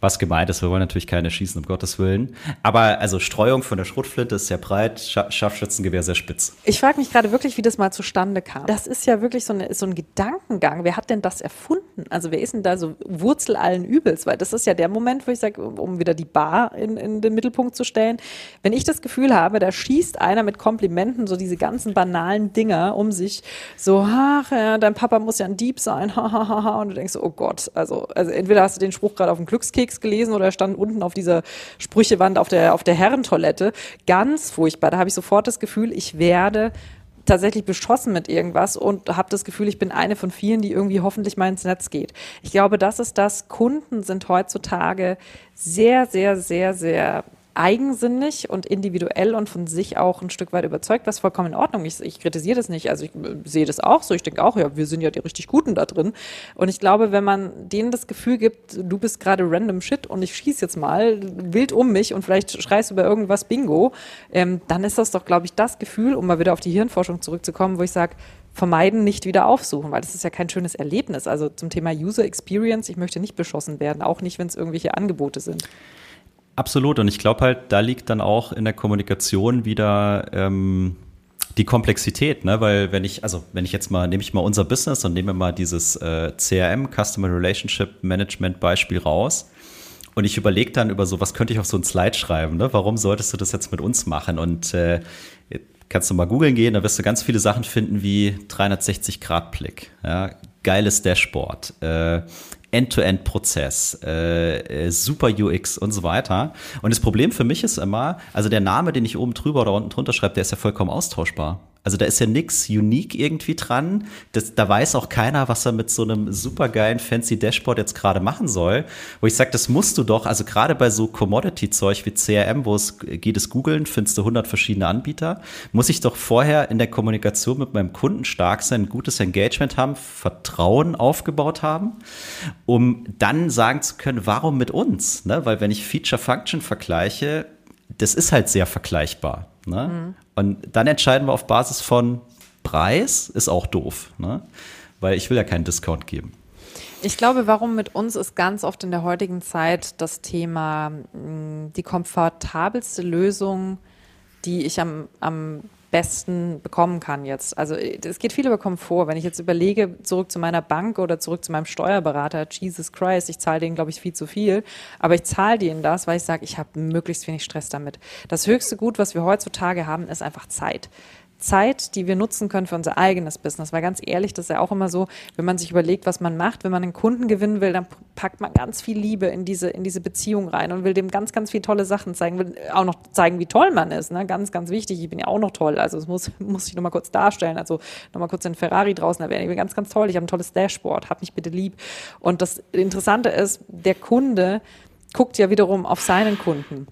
was gemeint ist. Wir wollen natürlich keine schießen, um Gottes Willen. Aber also Streuung von der Schrotflinte ist sehr breit, Scharfschützengewehr sehr spitz.
Ich frage mich gerade wirklich, wie das mal zustande kam. Das ist ja wirklich so, eine, so ein Gedankengang. Wer hat denn das erfunden? Also wer ist denn da so Wurzel allen Übels? Weil das ist ja der Moment, wo ich sage, um wieder die Bar in, in den Mittelpunkt zu stellen. Wenn ich das Gefühl habe, da schießt einer mit Komplimenten so diese ganzen banalen Dinger um sich, so, ach ja, dein Papa muss ja ein Dieb sein, hahaha. Und du denkst, oh Gott, also, also entweder hast du den Spruch gerade auf dem Glückskeks Keks gelesen oder stand unten auf dieser Sprüchewand auf der, auf der Herrentoilette. Ganz furchtbar. Da habe ich sofort das Gefühl, ich werde tatsächlich beschossen mit irgendwas und habe das Gefühl, ich bin eine von vielen, die irgendwie hoffentlich mal ins Netz geht. Ich glaube, das ist das. Kunden sind heutzutage sehr, sehr, sehr, sehr eigensinnig und individuell und von sich auch ein Stück weit überzeugt, was vollkommen in Ordnung ist. Ich, ich kritisiere das nicht. Also ich äh, sehe das auch so. Ich denke auch, ja, wir sind ja die richtig Guten da drin. Und ich glaube, wenn man denen das Gefühl gibt, du bist gerade random Shit und ich schieße jetzt mal wild um mich und vielleicht schreist du über irgendwas Bingo, ähm, dann ist das doch, glaube ich, das Gefühl, um mal wieder auf die Hirnforschung zurückzukommen, wo ich sage, vermeiden, nicht wieder aufsuchen, weil das ist ja kein schönes Erlebnis. Also zum Thema User Experience, ich möchte nicht beschossen werden, auch nicht, wenn es irgendwelche Angebote sind.
Absolut. Und ich glaube halt, da liegt dann auch in der Kommunikation wieder ähm, die Komplexität, ne? Weil wenn ich, also wenn ich jetzt mal, nehme ich mal unser Business und nehme mal dieses äh, CRM, Customer Relationship Management Beispiel raus. Und ich überlege dann über so, was könnte ich auf so ein Slide schreiben, ne? Warum solltest du das jetzt mit uns machen? Und äh, kannst du mal googeln gehen, da wirst du ganz viele Sachen finden wie 360-Grad-Blick, ja? geiles Dashboard, äh, End-to-End-Prozess, äh, äh super UX und so weiter. Und das Problem für mich ist immer, also der Name, den ich oben drüber oder unten drunter schreibe, der ist ja vollkommen austauschbar. Also da ist ja nichts unique irgendwie dran. Das, da weiß auch keiner, was er mit so einem supergeilen fancy Dashboard jetzt gerade machen soll. Wo ich sage, das musst du doch, also gerade bei so Commodity-Zeug wie CRM, wo es geht es googeln, findest du 100 verschiedene Anbieter, muss ich doch vorher in der Kommunikation mit meinem Kunden stark sein, ein gutes Engagement haben, Vertrauen aufgebaut haben, um dann sagen zu können, warum mit uns? Ne? Weil wenn ich Feature-Function vergleiche, das ist halt sehr vergleichbar. Ne? Mhm. Und dann entscheiden wir auf Basis von Preis, ist auch doof, ne? weil ich will ja keinen Discount geben.
Ich glaube, warum mit uns ist ganz oft in der heutigen Zeit das Thema die komfortabelste Lösung, die ich am, am besten bekommen kann jetzt. Also es geht viel über Komfort. Wenn ich jetzt überlege, zurück zu meiner Bank oder zurück zu meinem Steuerberater, Jesus Christ, ich zahle denen, glaube ich, viel zu viel, aber ich zahle denen das, weil ich sage, ich habe möglichst wenig Stress damit. Das höchste Gut, was wir heutzutage haben, ist einfach Zeit. Zeit, die wir nutzen können für unser eigenes Business. Weil ganz ehrlich, das ist ja auch immer so, wenn man sich überlegt, was man macht, wenn man einen Kunden gewinnen will, dann packt man ganz viel Liebe in diese, in diese Beziehung rein und will dem ganz, ganz viele tolle Sachen zeigen, will auch noch zeigen, wie toll man ist. Ne? Ganz, ganz wichtig. Ich bin ja auch noch toll. Also das muss, muss ich nochmal kurz darstellen. Also nochmal kurz den Ferrari draußen erwähnen. Ich bin ganz, ganz toll. Ich habe ein tolles Dashboard. Hab mich bitte lieb. Und das Interessante ist, der Kunde guckt ja wiederum auf seinen Kunden.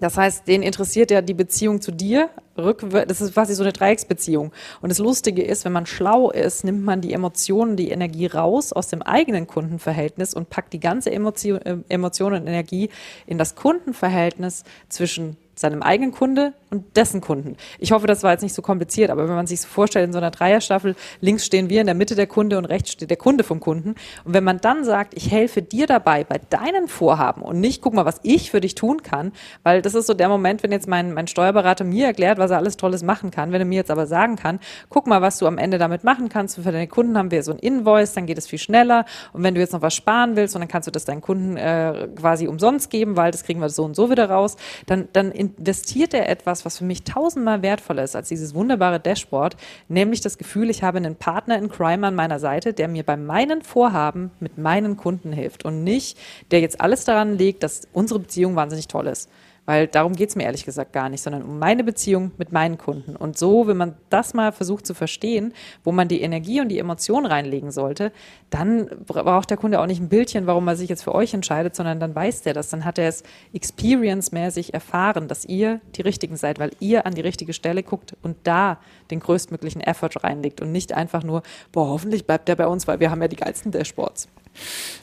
Das heißt, den interessiert ja die Beziehung zu dir. Das ist quasi so eine Dreiecksbeziehung. Und das Lustige ist, wenn man schlau ist, nimmt man die Emotionen, die Energie raus aus dem eigenen Kundenverhältnis und packt die ganze Emotion, äh, Emotion und Energie in das Kundenverhältnis zwischen seinem eigenen Kunde und dessen Kunden. Ich hoffe, das war jetzt nicht so kompliziert, aber wenn man sich so vorstellt, in so einer Dreierstaffel, links stehen wir in der Mitte der Kunde und rechts steht der Kunde vom Kunden. Und wenn man dann sagt, ich helfe dir dabei bei deinen Vorhaben und nicht, guck mal, was ich für dich tun kann, weil das ist so der Moment, wenn jetzt mein, mein Steuerberater mir erklärt, was er alles Tolles machen kann, wenn er mir jetzt aber sagen kann, guck mal, was du am Ende damit machen kannst. Für deine Kunden haben wir so ein Invoice, dann geht es viel schneller. Und wenn du jetzt noch was sparen willst, und dann kannst du das deinen Kunden äh, quasi umsonst geben, weil das kriegen wir so und so wieder raus, dann, dann investiert er etwas, was für mich tausendmal wertvoller ist als dieses wunderbare Dashboard, nämlich das Gefühl, ich habe einen Partner in Crime an meiner Seite, der mir bei meinen Vorhaben mit meinen Kunden hilft und nicht, der jetzt alles daran legt, dass unsere Beziehung wahnsinnig toll ist. Weil darum geht es mir ehrlich gesagt gar nicht, sondern um meine Beziehung mit meinen Kunden. Und so, wenn man das mal versucht zu verstehen, wo man die Energie und die Emotion reinlegen sollte, dann braucht der Kunde auch nicht ein Bildchen, warum er sich jetzt für euch entscheidet, sondern dann weiß der das. Dann hat er es experience-mäßig erfahren, dass ihr die Richtigen seid, weil ihr an die richtige Stelle guckt und da den größtmöglichen Effort reinlegt und nicht einfach nur, boah, hoffentlich bleibt der bei uns, weil wir haben ja die geilsten Dashboards.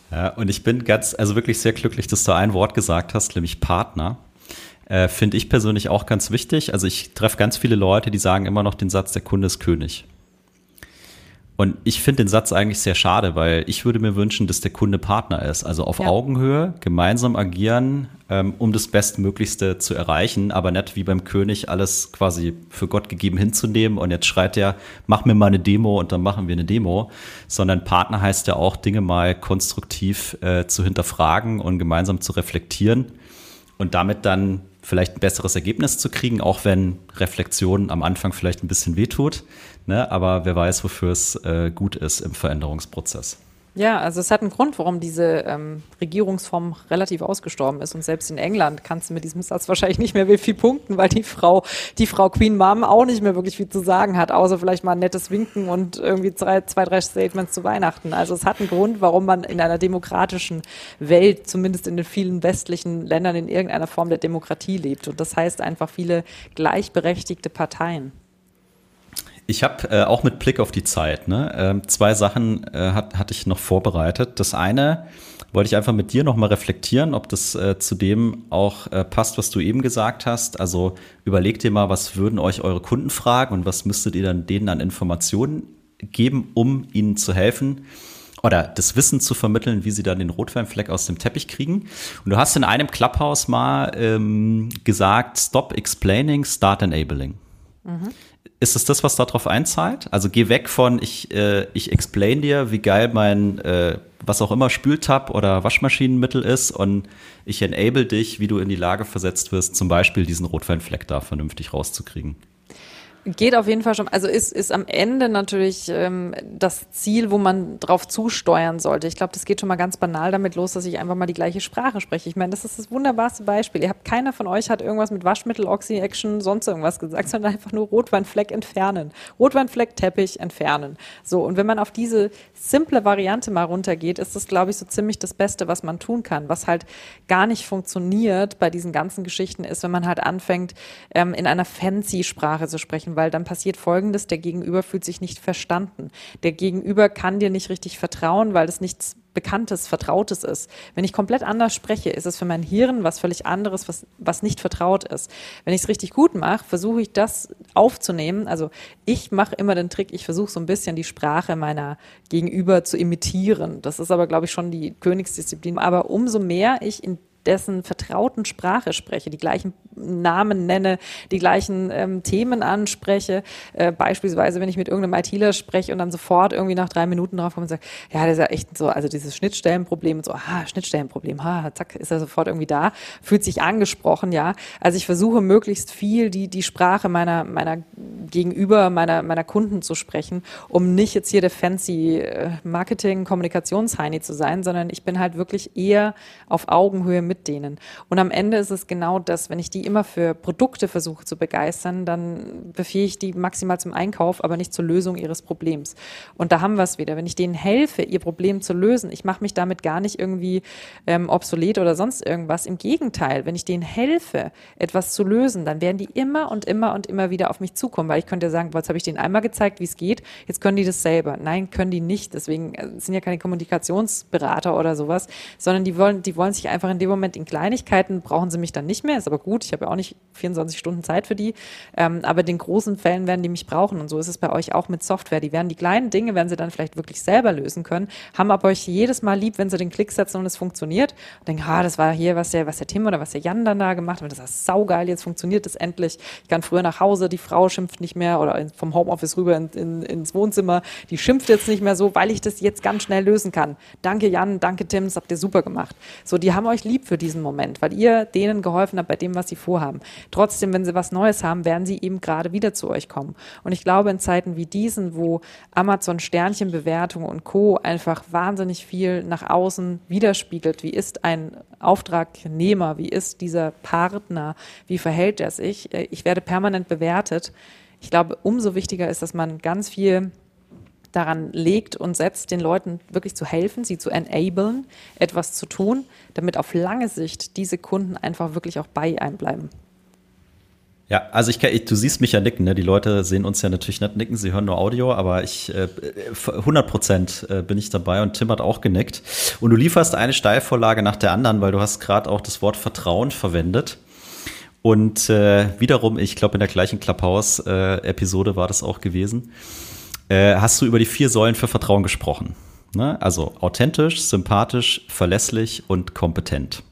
Ja, und ich bin ganz, also wirklich sehr glücklich, dass du ein Wort gesagt hast, nämlich Partner. Äh, Finde ich persönlich auch ganz wichtig. Also ich treffe ganz viele Leute, die sagen immer noch den Satz, der Kunde ist König. Und ich finde den Satz eigentlich sehr schade, weil ich würde mir wünschen, dass der Kunde Partner ist. Also auf ja. Augenhöhe gemeinsam agieren, ähm, um das Bestmöglichste zu erreichen, aber nicht wie beim König alles quasi für Gott gegeben hinzunehmen und jetzt schreit er, mach mir mal eine Demo und dann machen wir eine Demo, sondern Partner heißt ja auch, Dinge mal konstruktiv äh, zu hinterfragen und gemeinsam zu reflektieren und damit dann vielleicht ein besseres Ergebnis zu kriegen, auch wenn Reflexion am Anfang vielleicht ein bisschen wehtut. Ne? Aber wer weiß, wofür es äh, gut ist im Veränderungsprozess.
Ja, also es hat einen Grund, warum diese ähm, Regierungsform relativ ausgestorben ist. Und selbst in England kannst du mit diesem Satz wahrscheinlich nicht mehr viel punkten, weil die Frau, die Frau Queen Mom auch nicht mehr wirklich viel zu sagen hat, außer vielleicht mal ein nettes Winken und irgendwie zwei, zwei drei Statements zu Weihnachten. Also es hat einen Grund, warum man in einer demokratischen Welt, zumindest in den vielen westlichen Ländern, in irgendeiner Form der Demokratie lebt. Und das heißt einfach viele gleichberechtigte Parteien.
Ich habe äh, auch mit Blick auf die Zeit ne, äh, zwei Sachen äh, hat, hatte ich noch vorbereitet. Das eine wollte ich einfach mit dir nochmal reflektieren, ob das äh, zu dem auch äh, passt, was du eben gesagt hast. Also überlegt dir mal, was würden euch eure Kunden fragen und was müsstet ihr dann denen an Informationen geben, um ihnen zu helfen oder das Wissen zu vermitteln, wie sie dann den Rotweinfleck aus dem Teppich kriegen. Und du hast in einem Clubhouse mal ähm, gesagt, stop explaining, start enabling. Mhm. Ist es das, was darauf einzahlt? Also geh weg von, ich, äh, ich explain dir, wie geil mein, äh, was auch immer, Spültab oder Waschmaschinenmittel ist und ich enable dich, wie du in die Lage versetzt wirst, zum Beispiel diesen Rotweinfleck da vernünftig rauszukriegen.
Geht auf jeden Fall schon. Also ist, ist am Ende natürlich ähm, das Ziel, wo man drauf zusteuern sollte. Ich glaube, das geht schon mal ganz banal damit los, dass ich einfach mal die gleiche Sprache spreche. Ich meine, das ist das wunderbarste Beispiel. Ihr habt keiner von euch hat irgendwas mit Waschmittel, Oxy-Action, sonst irgendwas gesagt, sondern einfach nur Rotweinfleck entfernen. Rotweinfleck, Teppich entfernen. So, und wenn man auf diese simple Variante mal runtergeht, ist das, glaube ich, so ziemlich das Beste, was man tun kann. Was halt gar nicht funktioniert bei diesen ganzen Geschichten ist, wenn man halt anfängt, ähm, in einer fancy Sprache zu sprechen weil dann passiert Folgendes, der Gegenüber fühlt sich nicht verstanden. Der Gegenüber kann dir nicht richtig vertrauen, weil es nichts Bekanntes, Vertrautes ist. Wenn ich komplett anders spreche, ist es für mein Hirn was völlig anderes, was, was nicht vertraut ist. Wenn ich es richtig gut mache, versuche ich das aufzunehmen. Also ich mache immer den Trick, ich versuche so ein bisschen die Sprache meiner Gegenüber zu imitieren. Das ist aber, glaube ich, schon die Königsdisziplin. Aber umso mehr ich in dessen vertrauten Sprache spreche, die gleichen Namen nenne, die gleichen ähm, Themen anspreche. Äh, beispielsweise, wenn ich mit irgendeinem ITler spreche und dann sofort irgendwie nach drei Minuten drauf komme und sage, ja, das ist ja echt so, also dieses Schnittstellenproblem und so, ah, Schnittstellenproblem, ha, zack, ist er sofort irgendwie da, fühlt sich angesprochen, ja. Also ich versuche möglichst viel die, die Sprache meiner, meiner Gegenüber, meiner, meiner Kunden zu sprechen, um nicht jetzt hier der fancy äh, Marketing, Kommunikationsheini zu sein, sondern ich bin halt wirklich eher auf Augenhöhe mit denen. Und am Ende ist es genau das, wenn ich die immer für Produkte versuche zu begeistern, dann befähige ich die maximal zum Einkauf, aber nicht zur Lösung ihres Problems. Und da haben wir es wieder. Wenn ich denen helfe, ihr Problem zu lösen, ich mache mich damit gar nicht irgendwie ähm, obsolet oder sonst irgendwas. Im Gegenteil, wenn ich denen helfe, etwas zu lösen, dann werden die immer und immer und immer wieder auf mich zukommen, weil ich könnte ja sagen, jetzt habe ich denen einmal gezeigt, wie es geht, jetzt können die das selber. Nein, können die nicht. Deswegen äh, sind ja keine Kommunikationsberater oder sowas, sondern die wollen, die wollen sich einfach in dem Moment in Kleinigkeiten, brauchen sie mich dann nicht mehr, ist aber gut, ich habe ja auch nicht 24 Stunden Zeit für die, ähm, aber den großen Fällen werden die mich brauchen und so ist es bei euch auch mit Software. Die werden die kleinen Dinge, werden sie dann vielleicht wirklich selber lösen können, haben aber euch jedes Mal lieb, wenn sie den Klick setzen und es funktioniert und denken, ah, das war hier, was der, was der Tim oder was der Jan dann da gemacht hat, das ist saugeil, jetzt funktioniert es endlich. Ich kann früher nach Hause, die Frau schimpft nicht mehr oder vom Homeoffice rüber in, in, ins Wohnzimmer, die schimpft jetzt nicht mehr so, weil ich das jetzt ganz schnell lösen kann. Danke Jan, danke Tim, das habt ihr super gemacht. So, die haben euch lieb für diesen Moment, weil ihr denen geholfen habt bei dem, was sie vorhaben. Trotzdem, wenn sie was Neues haben, werden sie eben gerade wieder zu euch kommen. Und ich glaube, in Zeiten wie diesen, wo Amazon Sternchenbewertung und Co. einfach wahnsinnig viel nach außen widerspiegelt, wie ist ein Auftragnehmer, wie ist dieser Partner, wie verhält er sich, äh, ich werde permanent bewertet. Ich glaube, umso wichtiger ist, dass man ganz viel daran legt und setzt, den Leuten wirklich zu helfen, sie zu enablen, etwas zu tun, damit auf lange Sicht diese Kunden einfach wirklich auch bei einem bleiben.
Ja, also ich, ich, du siehst mich ja nicken, ne? Die Leute sehen uns ja natürlich nicht nicken, sie hören nur Audio, aber ich äh, 100 Prozent äh, bin ich dabei und Tim hat auch genickt. Und du lieferst eine Steilvorlage nach der anderen, weil du hast gerade auch das Wort Vertrauen verwendet. Und äh, wiederum, ich glaube in der gleichen Clubhouse-Episode war das auch gewesen, äh, hast du über die vier Säulen für Vertrauen gesprochen. Ne? Also authentisch, sympathisch, verlässlich und kompetent.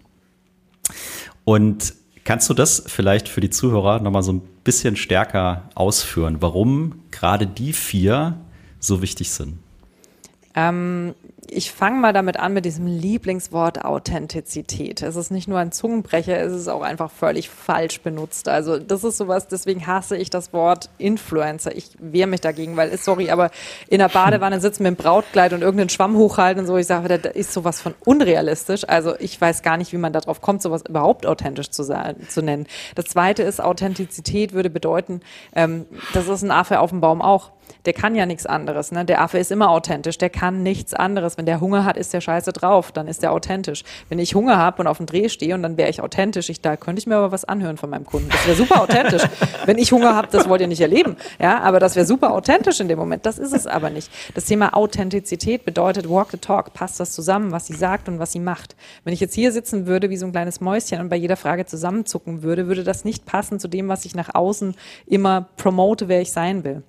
Und Kannst du das vielleicht für die Zuhörer nochmal so ein bisschen stärker ausführen, warum gerade die vier so wichtig sind?
Ähm, ich fange mal damit an mit diesem Lieblingswort Authentizität. Es ist nicht nur ein Zungenbrecher, es ist auch einfach völlig falsch benutzt. Also das ist sowas, deswegen hasse ich das Wort Influencer. Ich wehre mich dagegen, weil, sorry, aber in der Badewanne sitzen mit dem Brautkleid und irgendeinen Schwamm hochhalten und so, ich sage, da ist sowas von unrealistisch. Also ich weiß gar nicht, wie man darauf kommt, sowas überhaupt authentisch zu, sein, zu nennen. Das Zweite ist, Authentizität würde bedeuten, ähm, das ist ein Affe auf dem Baum auch der kann ja nichts anderes. Ne? Der Affe ist immer authentisch, der kann nichts anderes. Wenn der Hunger hat, ist der scheiße drauf, dann ist der authentisch. Wenn ich Hunger habe und auf dem Dreh stehe und dann wäre ich authentisch, ich, da könnte ich mir aber was anhören von meinem Kunden. Das wäre super authentisch. Wenn ich Hunger habe, das wollt ihr nicht erleben. Ja, aber das wäre super authentisch in dem Moment. Das ist es aber nicht. Das Thema Authentizität bedeutet Walk the Talk. Passt das zusammen, was sie sagt und was sie macht? Wenn ich jetzt hier sitzen würde wie so ein kleines Mäuschen und bei jeder Frage zusammenzucken würde, würde das nicht passen zu dem, was ich nach außen immer promote, wer ich sein will.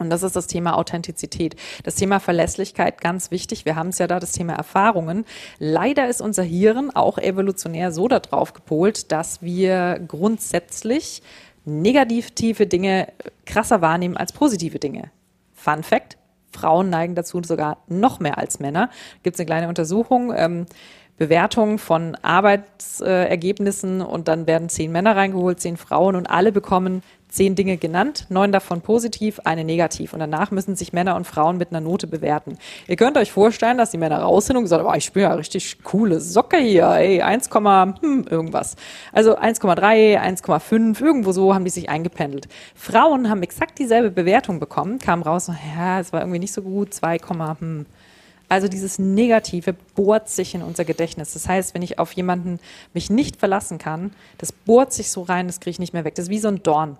Und das ist das Thema Authentizität. Das Thema Verlässlichkeit, ganz wichtig. Wir haben es ja da, das Thema Erfahrungen. Leider ist unser Hirn auch evolutionär so darauf gepolt, dass wir grundsätzlich negative Dinge krasser wahrnehmen als positive Dinge. Fun Fact. Frauen neigen dazu sogar noch mehr als Männer. Gibt es eine kleine Untersuchung. Ähm, Bewertung von Arbeitsergebnissen und dann werden zehn Männer reingeholt, zehn Frauen und alle bekommen zehn Dinge genannt, neun davon positiv, eine negativ. Und danach müssen sich Männer und Frauen mit einer Note bewerten. Ihr könnt euch vorstellen, dass die Männer raus sind und gesagt haben, oh, ich bin ja richtig coole Socke hier, ey, 1, hm, irgendwas. Also 1,3, 1,5, irgendwo so haben die sich eingependelt. Frauen haben exakt dieselbe Bewertung bekommen, kamen raus, ja, es war irgendwie nicht so gut, 2, hm. Also dieses Negative bohrt sich in unser Gedächtnis. Das heißt, wenn ich auf jemanden mich nicht verlassen kann, das bohrt sich so rein, das kriege ich nicht mehr weg. Das ist wie so ein Dorn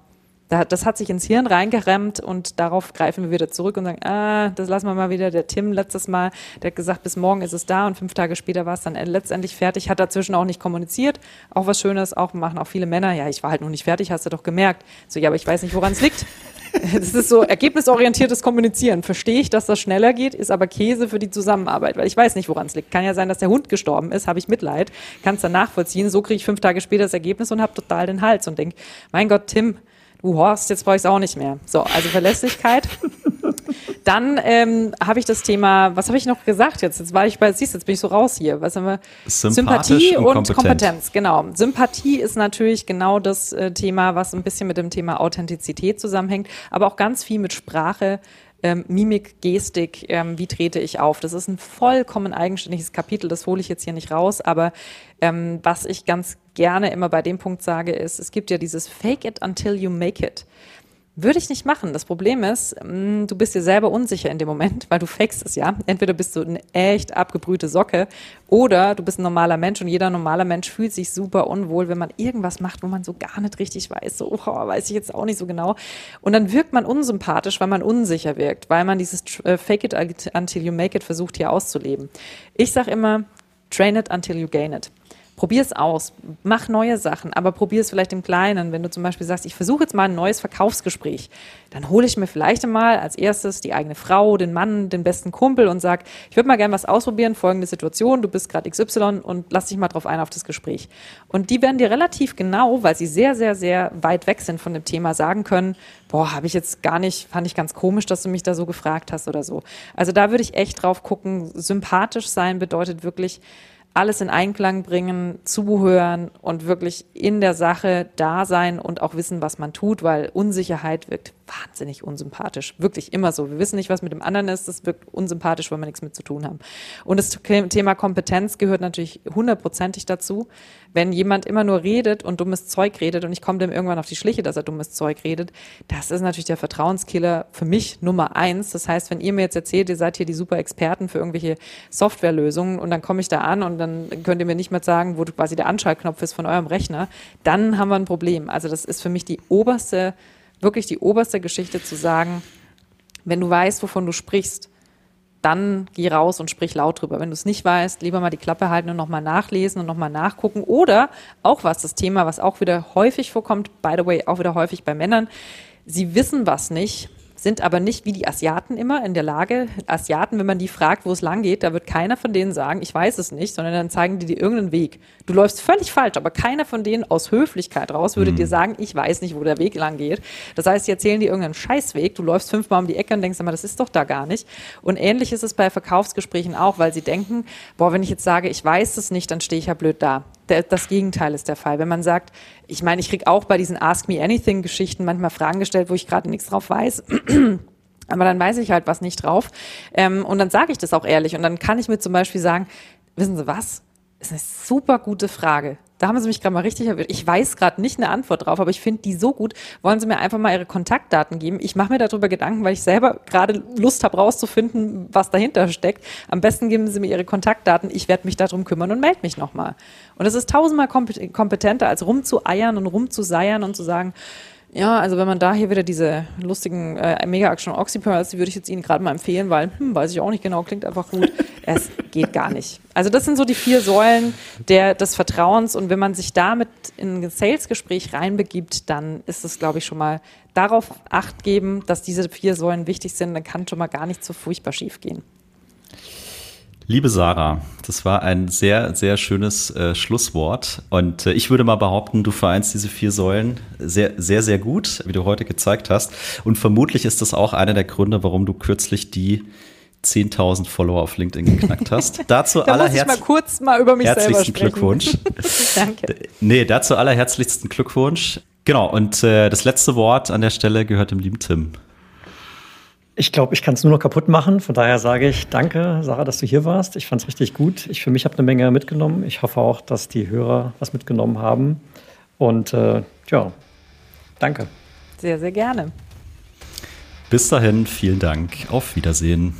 das hat sich ins Hirn reingeremmt und darauf greifen wir wieder zurück und sagen, ah, das lassen wir mal wieder. Der Tim letztes Mal, der hat gesagt, bis morgen ist es da und fünf Tage später war es dann letztendlich fertig, hat dazwischen auch nicht kommuniziert. Auch was Schönes, auch machen auch viele Männer, ja, ich war halt noch nicht fertig, hast du doch gemerkt. So, ja, aber ich weiß nicht, woran es liegt. das ist so ergebnisorientiertes Kommunizieren. Verstehe ich, dass das schneller geht, ist aber Käse für die Zusammenarbeit, weil ich weiß nicht, woran es liegt. Kann ja sein, dass der Hund gestorben ist, habe ich Mitleid, kann es dann nachvollziehen. So kriege ich fünf Tage später das Ergebnis und habe total den Hals und denke, mein Gott, Tim, du Horst, jetzt brauche ich es auch nicht mehr. So, also Verlässlichkeit. Dann ähm, habe ich das Thema, was habe ich noch gesagt jetzt? Jetzt war ich bei, siehst, jetzt bin ich so raus hier. Was haben wir? Sympathie und, und Kompetenz, genau. Sympathie ist natürlich genau das äh, Thema, was ein bisschen mit dem Thema Authentizität zusammenhängt, aber auch ganz viel mit Sprache, ähm, Mimik, Gestik, ähm, wie trete ich auf. Das ist ein vollkommen eigenständiges Kapitel, das hole ich jetzt hier nicht raus, aber ähm, was ich ganz gerne immer bei dem Punkt sage, ist, es gibt ja dieses Fake it until you make it. Würde ich nicht machen. Das Problem ist, mm, du bist dir selber unsicher in dem Moment, weil du fakest es ja. Entweder bist du eine echt abgebrühte Socke oder du bist ein normaler Mensch und jeder normaler Mensch fühlt sich super unwohl, wenn man irgendwas macht, wo man so gar nicht richtig weiß. So, oh, weiß ich jetzt auch nicht so genau. Und dann wirkt man unsympathisch, weil man unsicher wirkt, weil man dieses äh, Fake it until you make it versucht hier auszuleben. Ich sage immer, train it until you gain it probier es aus, mach neue Sachen, aber probier es vielleicht im Kleinen. Wenn du zum Beispiel sagst, ich versuche jetzt mal ein neues Verkaufsgespräch, dann hole ich mir vielleicht einmal als erstes die eigene Frau, den Mann, den besten Kumpel und sag, ich würde mal gerne was ausprobieren, folgende Situation, du bist gerade XY und lass dich mal drauf ein auf das Gespräch. Und die werden dir relativ genau, weil sie sehr, sehr, sehr weit weg sind von dem Thema, sagen können, boah, habe ich jetzt gar nicht, fand ich ganz komisch, dass du mich da so gefragt hast oder so. Also da würde ich echt drauf gucken, sympathisch sein bedeutet wirklich, alles in Einklang bringen, zuhören und wirklich in der Sache da sein und auch wissen, was man tut, weil Unsicherheit wirkt wahnsinnig unsympathisch. Wirklich immer so. Wir wissen nicht, was mit dem anderen ist. Das wirkt unsympathisch, weil wir nichts mit zu tun haben. Und das Thema Kompetenz gehört natürlich hundertprozentig dazu. Wenn jemand immer nur redet und dummes Zeug redet und ich komme dem irgendwann auf die Schliche, dass er dummes Zeug redet, das ist natürlich der Vertrauenskiller für mich Nummer eins. Das heißt, wenn ihr mir jetzt erzählt, ihr seid hier die super Experten für irgendwelche Softwarelösungen und dann komme ich da an und dann könnt ihr mir nicht mehr sagen, wo quasi der Anschaltknopf ist von eurem Rechner, dann haben wir ein Problem. Also das ist für mich die oberste, wirklich die oberste Geschichte zu sagen, wenn du weißt, wovon du sprichst, dann geh raus und sprich laut drüber. Wenn du es nicht weißt, lieber mal die Klappe halten und nochmal nachlesen und nochmal nachgucken. Oder auch was, das Thema, was auch wieder häufig vorkommt, by the way, auch wieder häufig bei Männern, sie wissen was nicht, sind aber nicht wie die Asiaten immer in der Lage. Asiaten, wenn man die fragt, wo es lang geht, da wird keiner von denen sagen, ich weiß es nicht, sondern dann zeigen die dir irgendeinen Weg. Du läufst völlig falsch, aber keiner von denen aus Höflichkeit raus würde mhm. dir sagen, ich weiß nicht, wo der Weg lang geht. Das heißt, sie erzählen dir irgendeinen Scheißweg, du läufst fünfmal um die Ecke und denkst immer, das ist doch da gar nicht. Und ähnlich ist es bei Verkaufsgesprächen auch, weil sie denken, boah, wenn ich jetzt sage, ich weiß es nicht, dann stehe ich ja blöd da das Gegenteil ist der Fall. Wenn man sagt, ich meine, ich kriege auch bei diesen Ask Me Anything Geschichten manchmal Fragen gestellt, wo ich gerade nichts drauf weiß. Aber dann weiß ich halt was nicht drauf. Ähm, und dann sage ich das auch ehrlich. Und dann kann ich mir zum Beispiel sagen, wissen Sie was? ist eine super gute Frage. Da haben Sie mich gerade mal richtig erwischt. Ich weiß gerade nicht eine Antwort drauf, aber ich finde die so gut. Wollen Sie mir einfach mal Ihre Kontaktdaten geben? Ich mache mir darüber Gedanken, weil ich selber gerade Lust habe, rauszufinden, was dahinter steckt. Am besten geben Sie mir Ihre Kontaktdaten. Ich werde mich darum kümmern und melde mich nochmal. Und es ist tausendmal kompetenter, als rumzueiern und rumzuseiern und zu sagen, ja, also wenn man da hier wieder diese lustigen äh, Mega-Action Oxypearls, die würde ich jetzt Ihnen gerade mal empfehlen, weil, hm, weiß ich auch nicht genau, klingt einfach gut. es geht gar nicht. Also das sind so die vier Säulen der, des Vertrauens und wenn man sich damit in ein Sales-Gespräch reinbegibt, dann ist es, glaube ich, schon mal darauf Acht geben, dass diese vier Säulen wichtig sind, dann kann schon mal gar nicht so furchtbar schief gehen.
Liebe Sarah, das war ein sehr, sehr schönes äh, Schlusswort. Und äh, ich würde mal behaupten, du vereinst diese vier Säulen sehr, sehr, sehr gut, wie du heute gezeigt hast. Und vermutlich ist das auch einer der Gründe, warum du kürzlich die 10.000 Follower auf LinkedIn geknackt hast. Dazu
da ich mal kurz mal über mich
herzlichsten Glückwunsch.
Danke.
Nee, dazu allerherzlichsten Glückwunsch. Genau, und äh, das letzte Wort an der Stelle gehört dem lieben Tim.
Ich glaube, ich kann es nur noch kaputt machen. Von daher sage ich danke, Sarah, dass du hier warst. Ich fand es richtig gut. Ich für mich habe eine Menge mitgenommen. Ich hoffe auch, dass die Hörer was mitgenommen haben. Und äh, ja, danke.
Sehr, sehr gerne.
Bis dahin, vielen Dank. Auf Wiedersehen.